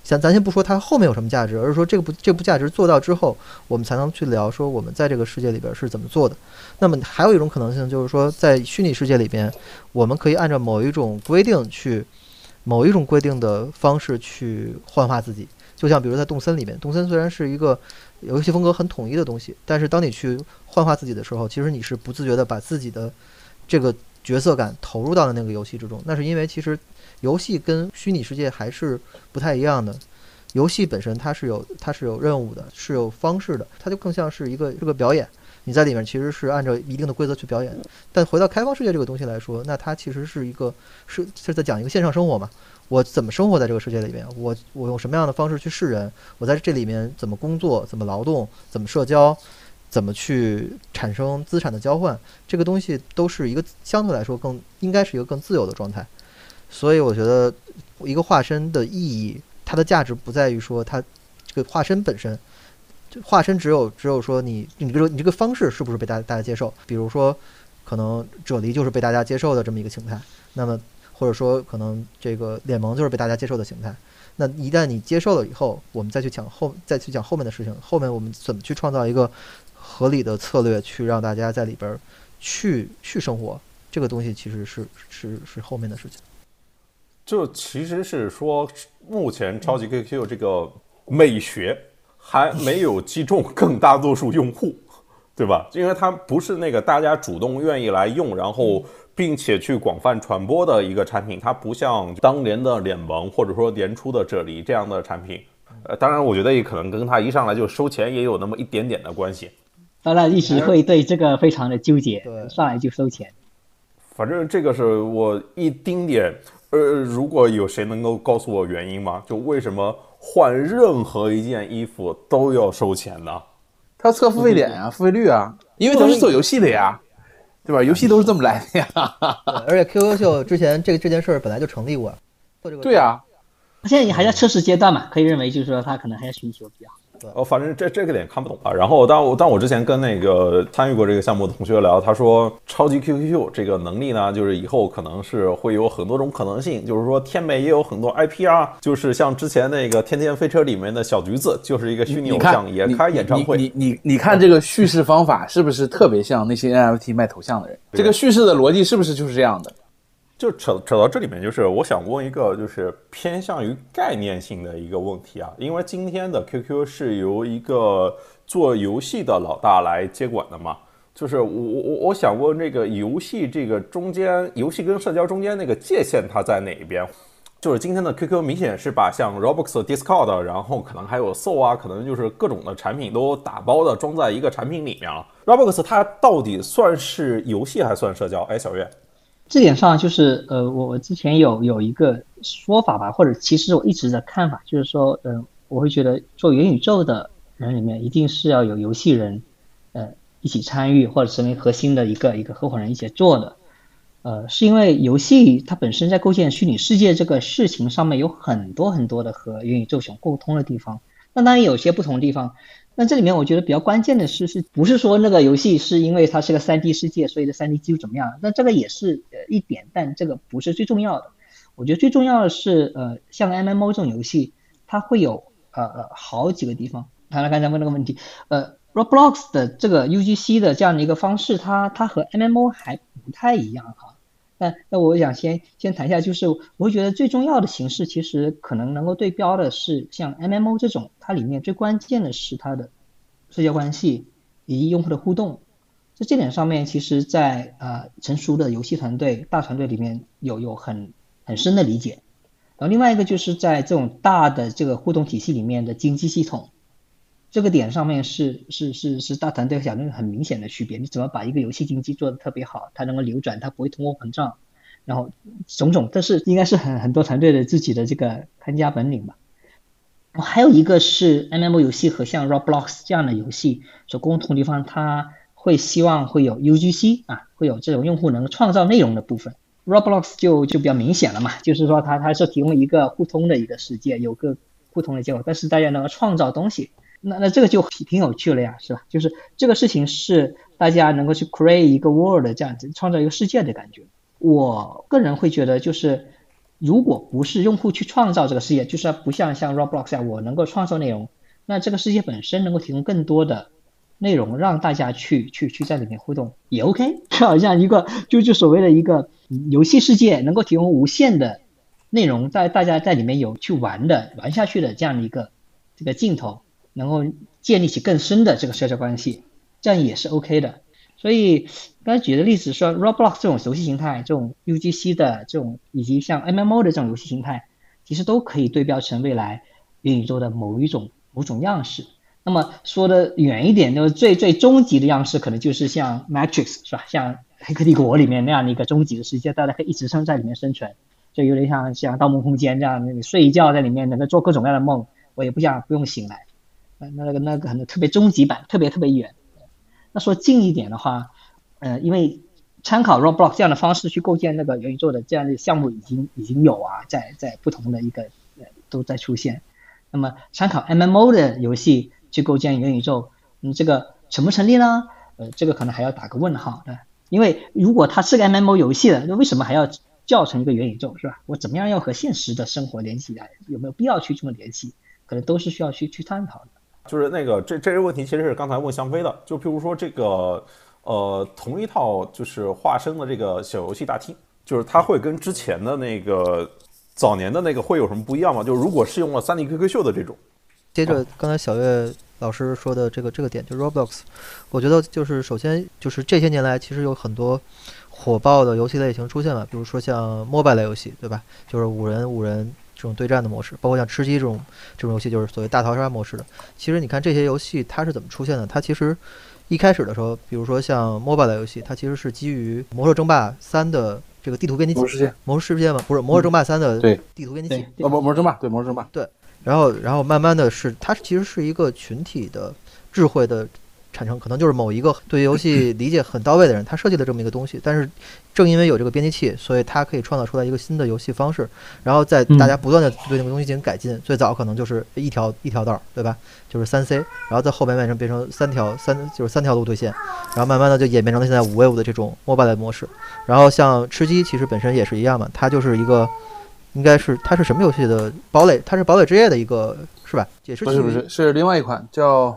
S3: 咱咱先不说它后面有什么价值，而是说这个不这部价值做到之后，我们才能去聊说我们在这个世界里边是怎么做的。那么还有一种可能性就是说，在虚拟世界里边，我们可以按照某一种规定去，某一种规定的方式去幻化自己。就像比如在动森里面，动森虽然是一个游戏风格很统一的东西，但是当你去幻化自己的时候，其实你是不自觉的把自己的这个角色感投入到了那个游戏之中。那是因为其实。游戏跟虚拟世界还是不太一样的。游戏本身它是有它是有任务的，是有方式的，它就更像是一个这个表演。你在里面其实是按照一定的规则去表演。但回到开放世界这个东西来说，那它其实是一个是是在讲一个线上生活嘛？我怎么生活在这个世界里面？我我用什么样的方式去示人？我在这里面怎么工作？怎么劳动？怎么社交？怎么去产生资产的交换？这个东西都是一个相对来说更应该是一个更自由的状态。所以我觉得，一个化身的意义，它的价值不在于说它这个化身本身，化身只有只有说你你比如说你这个方式是不是被大大家接受？比如说，可能啫喱就是被大家接受的这么一个形态，那么或者说可能这个脸萌就是被大家接受的形态。那一旦你接受了以后，我们再去讲后再去讲后面的事情，后面我们怎么去创造一个合理的策略，去让大家在里边去去生活，这个东西其实是是是后面的事情。
S1: 就其实是说，目前超级 QQ 这个美学还没有击中更大多数用户，对吧？因为它不是那个大家主动愿意来用，然后并且去广泛传播的一个产品。它不像当年的脸盟或者说年初的啫喱这样的产品。呃，当然，我觉得也可能跟它一上来就收钱也有那么一点点的关系。
S2: 当然，一直会对这个非常的纠结，上来就收钱。
S1: 反正这个是我一丁点。呃，如果有谁能够告诉我原因吗？就为什么换任何一件衣服都要收钱呢？
S4: 他测付费点呀，付费率啊，因为他是做游戏的呀，对吧？游戏都是这么来的呀。
S3: 而且 QQ 秀之前这个这件事儿本来就成立过，
S4: 对呀。
S2: 现在也还在测试阶段嘛，可以认为就是说他可能还要寻求比较。
S1: 哦，反正这这个点看不懂啊。然后当我但我之前跟那个参与过这个项目的同学聊，他说超级 QQQ 这个能力呢，就是以后可能是会有很多种可能性。就是说天美也有很多 IP 啊，就是像之前那个天天飞车里面的小橘子，就是一个虚拟偶像，也开演唱会。
S4: 你你你看这个叙事方法是不是特别像那些 NFT 卖头像的人？这个叙事的逻辑是不是就是这样的？
S1: 就扯扯到这里面，就是我想问一个，就是偏向于概念性的一个问题啊。因为今天的 QQ 是由一个做游戏的老大来接管的嘛，就是我我我想问这个游戏这个中间，游戏跟社交中间那个界限它在哪一边？就是今天的 QQ 明显是把像 Roblox、Discord，然后可能还有 Soul 啊，可能就是各种的产品都打包的装在一个产品里面了。Roblox 它到底算是游戏还算社交？哎，小月。
S2: 这点上就是呃，我我之前有有一个说法吧，或者其实我一直的看法就是说，呃，我会觉得做元宇宙的人里面一定是要有游戏人，呃，一起参与或者成为核心的一个一个合伙人一起做的，呃，是因为游戏它本身在构建虚拟世界这个事情上面有很多很多的和元宇宙想沟通的地方，那当然有些不同的地方。那这里面我觉得比较关键的是，是不是说那个游戏是因为它是个三 D 世界，所以的三 D 技术怎么样？那这个也是呃一点，但这个不是最重要的。我觉得最重要的是，呃，像 MMO 这种游戏，它会有呃呃好几个地方。好了，刚才问那个问题，呃，Roblox 的这个 UGC 的这样的一个方式，它它和 MMO 还不太一样哈。那那我想先先谈一下，就是我会觉得最重要的形式，其实可能能够对标的是像 MMO 这种，它里面最关键的是它的社交关系以及用户的互动。在这点上面，其实，在呃成熟的游戏团队、大团队里面有有很很深的理解。然后另外一个就是在这种大的这个互动体系里面的经济系统，这个点上面是是是是大团队和小团队很明显的区别。你怎么把一个游戏经济做得特别好，它能够流转，它不会通货膨胀，然后种种，这是应该是很很多团队的自己的这个看家本领吧。还有一个是 MMO 游戏和像 Roblox 这样的游戏所共同地方，它会希望会有 UGC 啊，会有这种用户能创造内容的部分。Roblox 就就比较明显了嘛，就是说它它是提供一个互通的一个世界，有个互通的结果，但是大家能够创造东西，那那这个就挺挺有趣了呀，是吧？就是这个事情是大家能够去 create 一个 world 这样子，创造一个世界的感觉。我个人会觉得，就是如果不是用户去创造这个世界，就是不像像 Roblox 啊，我能够创造内容，那这个世界本身能够提供更多的。内容让大家去去去在里面互动也 OK，就好像一个就就所谓的一个游戏世界能够提供无限的内容，在大家在里面有去玩的玩下去的这样的一个这个镜头，能够建立起更深的这个社交关系，这样也是 OK 的。所以刚才举的例子说，Roblox 这种游戏形态，这种 UGC 的这种以及像 MMO 的这种游戏形态，其实都可以对标成未来元宇宙的某一种某种样式。那么说的远一点，就是最最终极的样式，可能就是像 Matrix 是吧？像黑客帝国里面那样的一个终极的世界，大家可以一直生在里面生存，就有点像像盗梦空间这样，你睡一觉在里面能够做各种各样的梦，我也不想不用醒来。那个那个可能特别终极版，特别特别远。那说近一点的话，呃，因为参考 Roblox 这样的方式去构建那个元宇宙的这样的项目已经已经有啊，在在不同的一个呃都在出现。那么参考 MMO 的游戏。去构建元宇宙，嗯，这个成不成立呢？呃，这个可能还要打个问号的，因为如果它是个 MMO 游戏的，那为什么还要叫成一个元宇宙，是吧？我怎么样要和现实的生活联系起来？有没有必要去这么联系？可能都是需要去去探讨的。
S1: 就是那个这这些问题，其实是刚才问向飞的，就譬如说这个呃，同一套就是化身的这个小游戏大厅，就是它会跟之前的那个早年的那个会有什么不一样吗？就如果是用了三 D QQ 秀的这种，
S3: 接着刚才小月。老师说的这个这个点，就 Roblox，我觉得就是首先就是这些年来其实有很多火爆的游戏类型出现了，比如说像 mobile 类游戏，对吧？就是五人五人这种对战的模式，包括像吃鸡这种这种游戏，就是所谓大逃杀模式的。其实你看这些游戏它是怎么出现的？它其实一开始的时候，比如说像 mobile 类游戏，它其实是基于《魔兽争霸三》的这个地图编辑器。
S4: 魔兽世界？
S3: 魔兽世界吗？不是，《魔兽争霸三》的地图编辑器。
S4: 哦，魔魔兽争霸，对魔兽争霸，
S3: 对。然后，然后慢慢的是，它其实是一个群体的智慧的产生，可能就是某一个对游戏 理解很到位的人，他设计了这么一个东西。但是，正因为有这个编辑器，所以他可以创造出来一个新的游戏方式。然后，在大家不断的对那个东西进行改进。最早可能就是一条一条道，对吧？就是三 C。然后在后面变成变成三条三，就是三条路对线。然后慢慢的就演变成了现在五 v 五的这种 mobile 模式。然后像吃鸡，其实本身也是一样嘛，它就是一个。应该是它是什么游戏的堡垒？它是堡垒之夜的一个，是吧？也是
S4: 不是不是是另外一款叫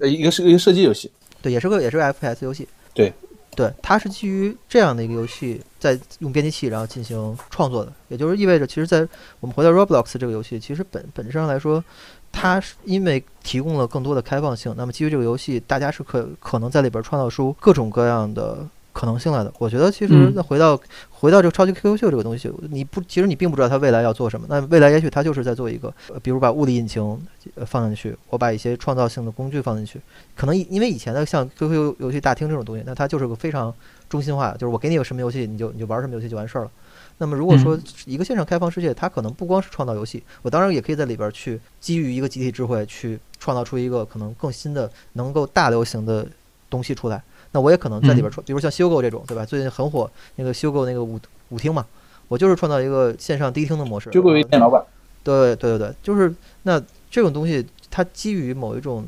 S4: 呃一个是一个射击游戏，
S3: 对，也是个也是个 FPS 游戏，
S4: 对。
S3: 对，它是基于这样的一个游戏在用编辑器然后进行创作的，也就是意味着，其实，在我们回到 Roblox 这个游戏，其实本本质上来说，它是因为提供了更多的开放性，那么基于这个游戏，大家是可可能在里边创造出各种各样的。可能性来的，我觉得其实那回到回到这个超级 QQ 秀这个东西，你不其实你并不知道它未来要做什么。那未来也许它就是在做一个，比如把物理引擎放进去，我把一些创造性的工具放进去。可能因为以前的像 QQ 游戏大厅这种东西，那它就是个非常中心化的，就是我给你有什么游戏，你就你就玩什么游戏就完事儿了。那么如果说一个线上开放世界，它可能不光是创造游戏，我当然也可以在里边去基于一个集体智慧去创造出一个可能更新的、能够大流行的东西出来。那我也可能在里边创，比如像修购这种，对吧？最近很火那个修购那个舞舞厅嘛，我就是创造一个线上迪厅的模式。
S4: 修购为店老板。
S3: 对对对对，就是那这种东西，它基于某一种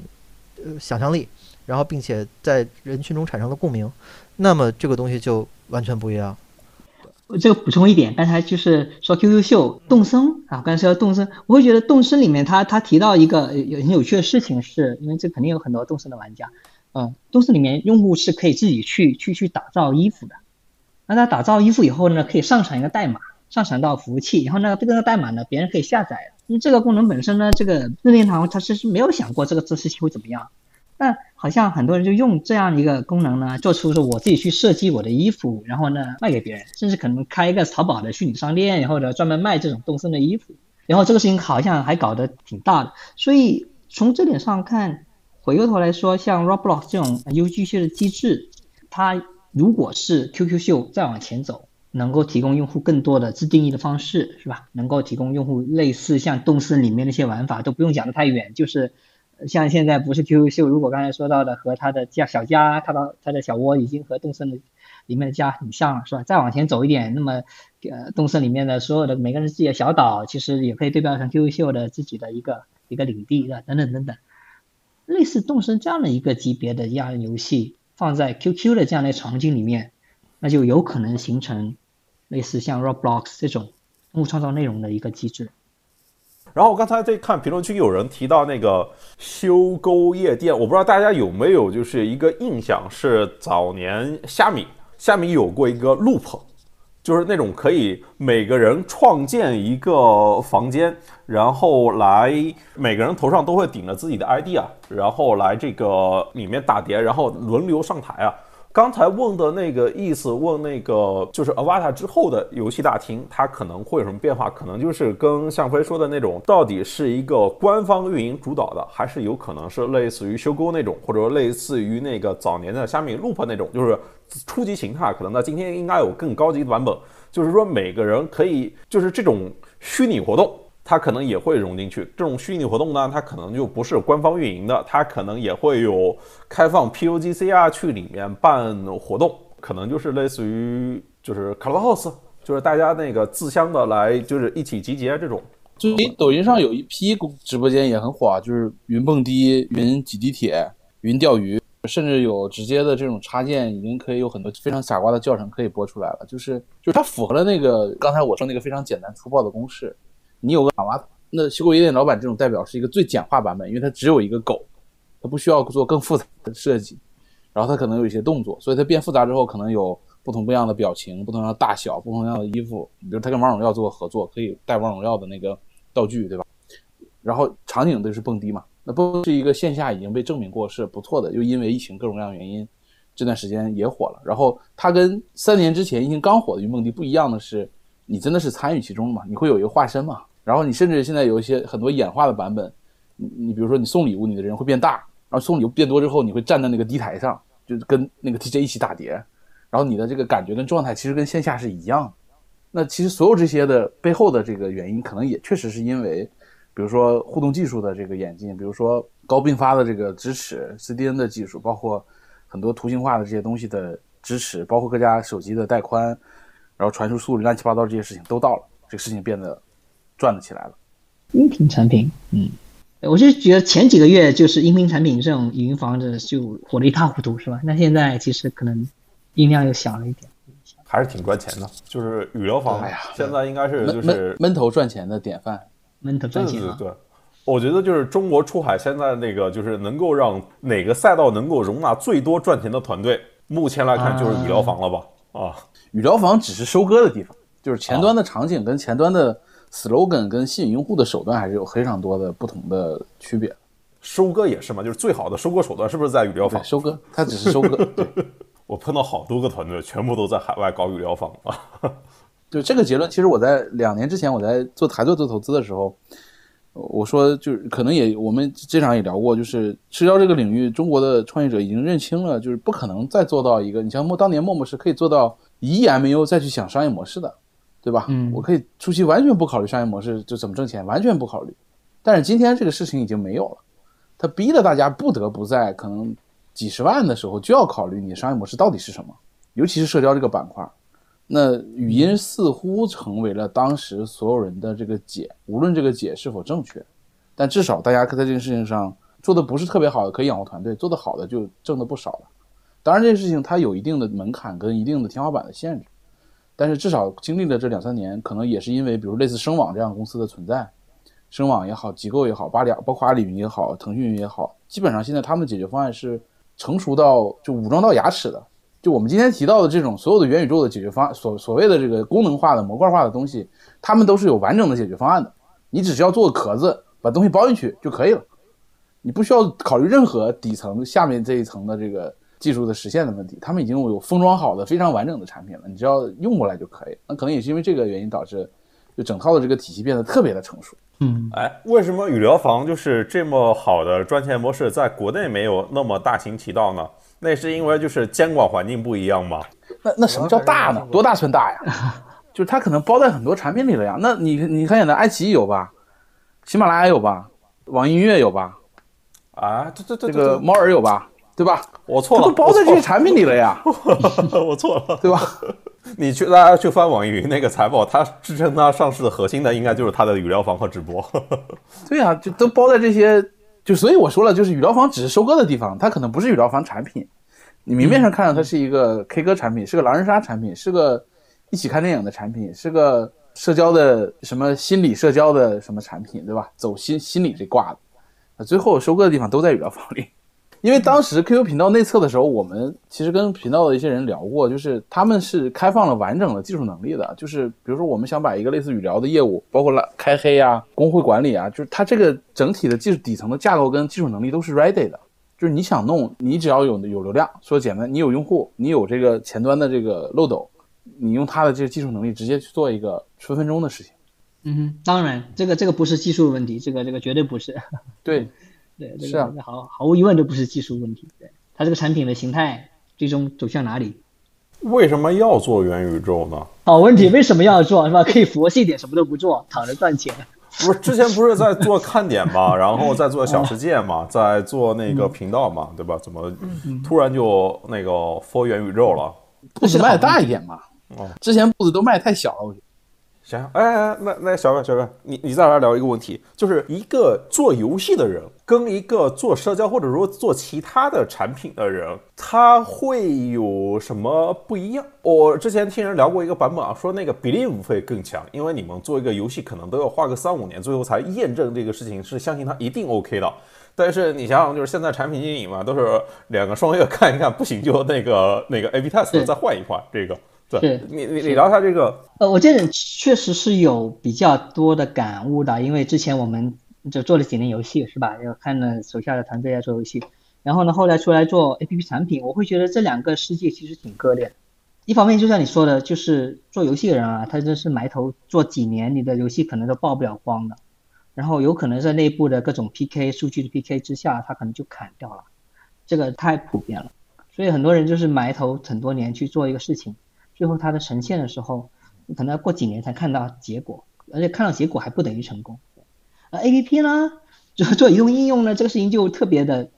S3: 呃想象力，然后并且在人群中产生了共鸣，那么这个东西就完全不一样。
S2: 我这个补充一点，刚才就是说 QQ 秀动森啊，刚才说动森，我会觉得动森里面他他提到一个有很有趣的事情，是因为这肯定有很多动森的玩家。嗯，都是里面用户是可以自己去去去打造衣服的。那他打造衣服以后呢，可以上传一个代码，上传到服务器，然后呢，这个代码呢，别人可以下载。那这个功能本身呢，这个任天堂它其实没有想过这个这事情会怎么样。那好像很多人就用这样一个功能呢，做出说我自己去设计我的衣服，然后呢卖给别人，甚至可能开一个淘宝的虚拟商店，然后呢专门卖这种动森的衣服。然后这个事情好像还搞得挺大的，所以从这点上看，回过头来说，像 Roblox 这种 UGC 的机制，它如果是 QQ 秀再往前走，能够提供用户更多的自定义的方式，是吧？能够提供用户类似像动森里面那些玩法，都不用讲得太远，就是像现在不是 QQ 秀，如果刚才说到的和它的家小家，它的它的小窝已经和动森的。里面的家很像了，是吧？再往前走一点，那么，呃，动森里面的所有的每个人自己的小岛，其实也可以对标成 QQ 秀的自己的一个一个领地，的等等等等。类似动森这样的一个级别的亚游戏，放在 QQ 的这样的场景里面，那就有可能形成类似像 Roblox 这种用户创造内容的一个机制。
S1: 然后我刚才在看评论区有人提到那个修沟夜店，我不知道大家有没有就是一个印象，是早年虾米。虾米有过一个 loop，就是那种可以每个人创建一个房间，然后来每个人头上都会顶着自己的 ID 啊，然后来这个里面打碟，然后轮流上台啊。刚才问的那个意思，问那个就是 Avatar 之后的游戏大厅，它可能会有什么变化？可能就是跟向飞说的那种，到底是一个官方运营主导的，还是有可能是类似于修沟那种，或者说类似于那个早年的虾米 Loop 那种，就是初级形态。可能在今天应该有更高级的版本，就是说每个人可以就是这种虚拟活动。它可能也会融进去。这种虚拟活动呢，它可能就不是官方运营的，它可能也会有开放 PUGC 啊去里面办活动，可能就是类似于就是 Clubhouse，就是大家那个自相的来就是一起集结这种。
S4: 最近抖音上有一批直播间也很火，就是云蹦迪、云挤地铁、云钓鱼，甚至有直接的这种插件，已经可以有很多非常傻瓜的教程可以播出来了。就是就是它符合了那个刚才我说那个非常简单粗暴的公式。你有个阿瓦，那修狗夜店老板这种代表是一个最简化版本，因为它只有一个狗，它不需要做更复杂的设计，然后它可能有一些动作，所以它变复杂之后可能有不同不一样的表情、不同样的大小、不同样的衣服。比如它跟王者荣耀做过合作，可以带王者荣耀的那个道具，对吧？然后场景都是蹦迪嘛，那不是一个线下已经被证明过是不错的，又因为疫情各种各样原因，这段时间也火了。然后它跟三年之前疫情刚火的云梦迪不一样的是。你真的是参与其中嘛？你会有一个化身嘛？然后你甚至现在有一些很多演化的版本，你你比如说你送礼物，你的人会变大，然后送礼物变多之后，你会站在那个地台上，就跟那个 DJ 一起打碟，然后你的这个感觉跟状态其实跟线下是一样。那其实所有这些的背后的这个原因，可能也确实是因为，比如说互动技术的这个演进，比如说高并发的这个支持，CDN 的技术，包括很多图形化的这些东西的支持，包括各家手机的带宽。然后传输速率乱七八糟这些事情都到了，这个事情变得转得起来了。
S2: 音频产品，嗯，我就觉得前几个月就是音频产品这种语音房子就火得一塌糊涂，是吧？那现在其实可能音量又小了一点，
S1: 还是挺赚钱的。就是语聊房，
S4: 哎呀，
S1: 现在应该是就是
S4: 闷闷头赚钱的典范，
S2: 闷头赚钱。
S1: 对对对，我觉得就是中国出海现在那个就是能够让哪个赛道能够容纳最多赚钱的团队，目前来看就是语疗房了吧？啊。
S4: 语疗房只是收割的地方，就是前端的场景跟前端的 slogan 跟吸引用户的手段还是有非常多的不同的区别。
S1: 收割也是嘛，就是最好的收割手段是不是在语疗房？
S4: 收割，它只是收割。
S1: 对 我碰到好多个团队，全部都在海外搞语疗房啊。
S4: 就这个结论，其实我在两年之前我在做台做做投资的时候，我说就是可能也我们经常也聊过，就是社交这个领域，中国的创业者已经认清了，就是不可能再做到一个，你像陌当年陌陌是可以做到。一亿 MU 再去想商业模式的，对吧？
S2: 嗯，
S4: 我可以初期完全不考虑商业模式就怎么挣钱，完全不考虑。但是今天这个事情已经没有了，他逼得大家不得不在可能几十万的时候就要考虑你商业模式到底是什么，尤其是社交这个板块。那语音似乎成为了当时所有人的这个解，无论这个解是否正确，但至少大家在这件事情上做的不是特别好的可以养活团队，做得好的就挣的不少了。当然，这件事情它有一定的门槛跟一定的天花板的限制，但是至少经历了这两三年，可能也是因为，比如类似声网这样公司的存在，声网也好，机构也好，八两包括阿里云也好，腾讯云也好，基本上现在他们的解决方案是成熟到就武装到牙齿的。就我们今天提到的这种所有的元宇宙的解决方案，所所谓的这个功能化的模块化的东西，他们都是有完整的解决方案的，你只需要做个壳子，把东西包进去就可以了。你不需要考虑任何底层下面这一层的这个技术的实现的问题，他们已经有封装好的非常完整的产品了，你只要用过来就可以。那可能也是因为这个原因导致，就整套的这个体系变得特别的成熟。
S2: 嗯，
S1: 哎，为什么语聊房就是这么好的赚钱模式，在国内没有那么大行其道呢？那是因为就是监管环境不一样嘛？
S4: 那那什么叫大呢？多大算大呀？就是它可能包在很多产品里了呀。那你你看，现在爱奇艺有吧？喜马拉雅有吧？网易音乐有吧？
S1: 啊，这这这
S4: 这个猫耳有吧？对吧？
S1: 我错了，
S4: 都包在这些产品里了呀。
S1: 我错了，
S4: 对吧？
S1: 你去大家去翻网易云那个财报，它支撑它上市的核心的应该就是它的语料房和直播。
S4: 对呀，就都包在这些，就所以我说了，就是语疗房只是收割的地方，它可能不是语疗房产品。你明面上看到它是一个 K 歌产品，是个狼人杀产品，是个一起看电影的产品，是个社交的什么心理社交的什么产品，对吧？走心心理这挂的，那最后收割的地方都在语疗房里。因为当时 QQ 频道内测的时候，我们其实跟频道的一些人聊过，就是他们是开放了完整的技术能力的，就是比如说我们想把一个类似语聊的业务，包括了开黑啊、工会管理啊，就是它这个整体的技术底层的架构跟技术能力都是 ready 的。就是你想弄，你只要有有流量，说简单，你有用户，你有这个前端的这个漏斗，你用它的这个技术能力直接去做一个分分钟的事情。
S2: 嗯哼，当然，这个这个不是技术问题，这个这个绝对不是。
S4: 对，
S2: 对，这
S4: 是啊
S2: 个毫毫无疑问都不是技术问题。对，它这个产品的形态最终走向哪里？
S1: 为什么要做元宇宙呢？
S2: 好问题，为什么要做是吧？可以佛系点，什么都不做，躺着赚钱。
S1: 不是之前不是在做看点嘛，然后在做小世界嘛，在做那个频道嘛，对吧？怎么突然就那个 for 元宇宙了？
S4: 步子迈的大一点嘛。
S1: 哦，
S4: 之前步子都迈太小了，我觉得。
S1: 行，哎哎，那那小哥小哥，你你再来聊一个问题，就是一个做游戏的人跟一个做社交或者说做其他的产品的人，他会有什么不一样？我之前听人聊过一个版本啊，说那个 Believe 会更强，因为你们做一个游戏可能都要花个三五年，最后才验证这个事情是相信它一定 OK 的。但是你想想，就是现在产品经理嘛，都是两个双月看一看，不行就那个那个 A/B test 再换一换这个。对
S2: 是
S1: 你你你聊一下这个
S2: 呃，我这人确实是有比较多的感悟的，因为之前我们就做了几年游戏，是吧？要看了手下的团队在做游戏，然后呢，后来出来做 APP 产品，我会觉得这两个世界其实挺割裂的。一方面就像你说的，就是做游戏的人啊，他真是埋头做几年，你的游戏可能都曝不了光的，然后有可能在内部的各种 PK 数据的 PK 之下，他可能就砍掉了，这个太普遍了。所以很多人就是埋头很多年去做一个事情。最后它的呈现的时候，可能要过几年才看到结果，而且看到结果还不等于成功。而 A P P 呢，做做移动应用呢，这个事情就特别的，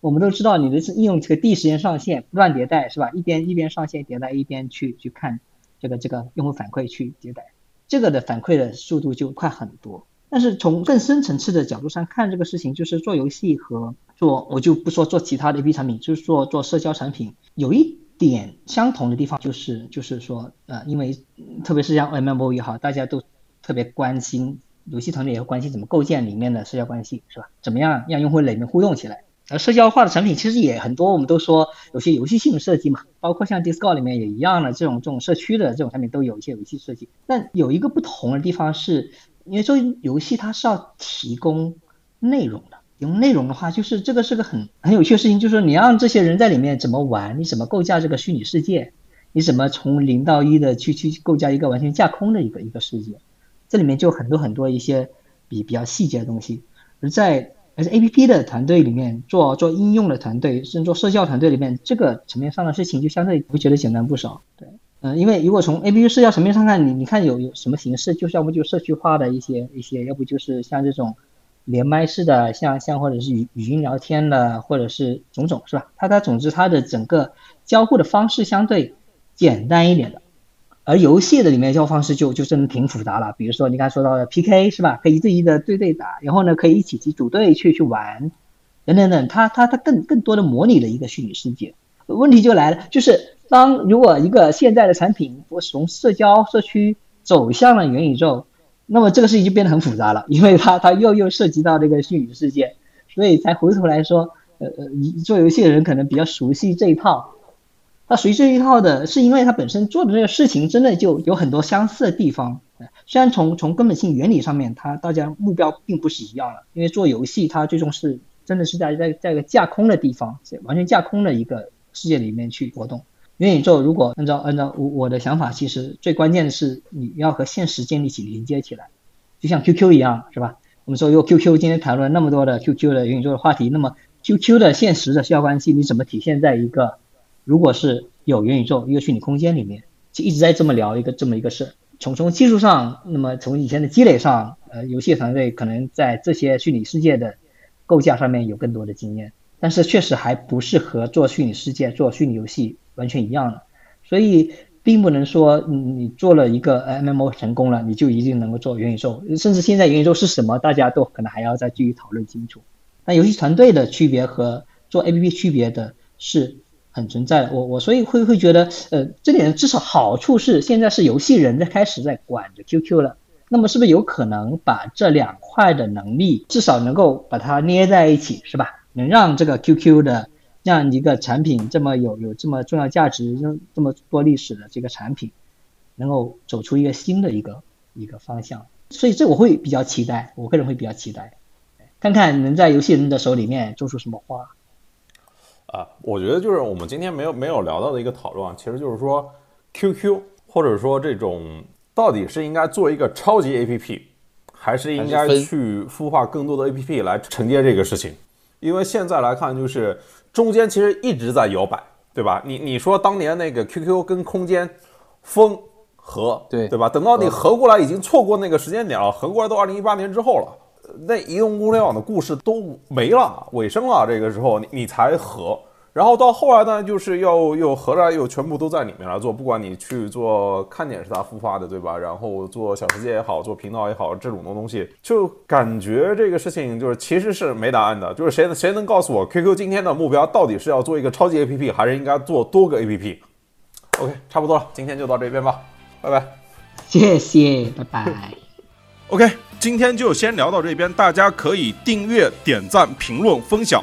S2: 我们都知道你的应用这个第一时间上线，不断迭代是吧？一边一边上线迭代，一边去去看这个这个用户反馈去迭代，这个的反馈的速度就快很多。但是从更深层次的角度上看这个事情，就是做游戏和做，我就不说做其他的 A P P 产品，就是做做社交产品，有一。点相同的地方就是就是说，呃，因为特别是像 M M O 也好，大家都特别关心，游戏团队也会关心怎么构建里面的社交关系，是吧？怎么样让用户里面互动起来？而社交化的产品其实也很多，我们都说有些游戏性设计嘛，包括像 Discord 里面也一样的这种这种社区的这种产品都有一些游戏设计。但有一个不同的地方是，因为做游戏它是要提供内容的。用内容的话，就是这个是个很很有趣的事情，就是说你让这些人在里面怎么玩，你怎么构架这个虚拟世界，你怎么从零到一的去去构架一个完全架空的一个一个世界，这里面就很多很多一些比比较细节的东西。而在而且 A P P 的团队里面做做应用的团队，甚至做社交团队里面，这个层面上的事情就相对会觉得简单不少。对，嗯，因为如果从 A P P 社交层面上看，你你看有有什么形式，就是要不就社区化的一些一些，要不就是像这种。连麦式的，像像或者是语语音聊天的，或者是种种，是吧？它它总之它的整个交互的方式相对简单一点的，而游戏的里面交互方式就就真的挺复杂了。比如说你刚才说到的 PK 是吧？可以一对一的对对打，然后呢可以一起去组队去去玩，等等等，它它它更更多的模拟了一个虚拟世界。问题就来了，就是当如果一个现在的产品我从社交社区走向了元宇宙。那么这个事情就变得很复杂了，因为它它又又涉及到这个虚拟世界，所以才回头来说，呃呃，做游戏的人可能比较熟悉这一套。他熟悉这一套的是因为他本身做的这个事情真的就有很多相似的地方。虽然从从根本性原理上面，它大家目标并不是一样的，因为做游戏它最终是真的是在在在一个架空的地方，完全架空的一个世界里面去活动。元宇宙如果按照按照我我的想法，其实最关键的是你要和现实建立起连接起来，就像 QQ 一样，是吧？我们说用 QQ 今天谈论了那么多的 QQ 的元宇宙的话题，那么 QQ 的现实的社交关系你怎么体现在一个如果是有元宇宙一个虚拟空间里面，就一直在这么聊一个这么一个事儿。从从技术上，那么从以前的积累上，呃，游戏团队可能在这些虚拟世界的构架上面有更多的经验，但是确实还不适合做虚拟世界、做虚拟游戏。完全一样的，所以并不能说你做了一个 MMO 成功了，你就一定能够做元宇宙。甚至现在元宇宙是什么，大家都可能还要再继续讨论清楚。那游戏团队的区别和做 APP 区别的是很存在的。我我所以会会觉得，呃，这点至少好处是现在是游戏人在开始在管着 QQ 了。那么是不是有可能把这两块的能力至少能够把它捏在一起，是吧？能让这个 QQ 的。这样一个产品这么有有这么重要价值、这这么多历史的这个产品，能够走出一个新的一个一个方向，所以这我会比较期待，我个人会比较期待，看看能在游戏人的手里面做出什么花。
S1: 啊，我觉得就是我们今天没有没有聊到的一个讨论，其实就是说 QQ 或者说这种到底是应该做一个超级 APP，还是应该去孵化更多的 APP 来承接这个事情？因为现在来看就是。中间其实一直在摇摆，对吧？你你说当年那个 QQ 跟空间风合，
S4: 对
S1: 对吧？等到你合过来，已经错过那个时间点了，合过来都二零一八年之后了，那移动互联网的故事都没了，尾声了。这个时候你你才合。然后到后来呢，就是要又合来又全部都在里面来做，不管你去做看点是他孵化的，对吧？然后做小世界也好，做频道也好，这种的东西，就感觉这个事情就是其实是没答案的。就是谁谁能告诉我，QQ 今天的目标到底是要做一个超级 APP，还是应该做多个 APP？OK，差不多了，今天就到这边吧，拜拜。
S2: 谢谢，拜拜。
S1: OK，今天就先聊到这边，大家可以订阅、点赞、评论、分享。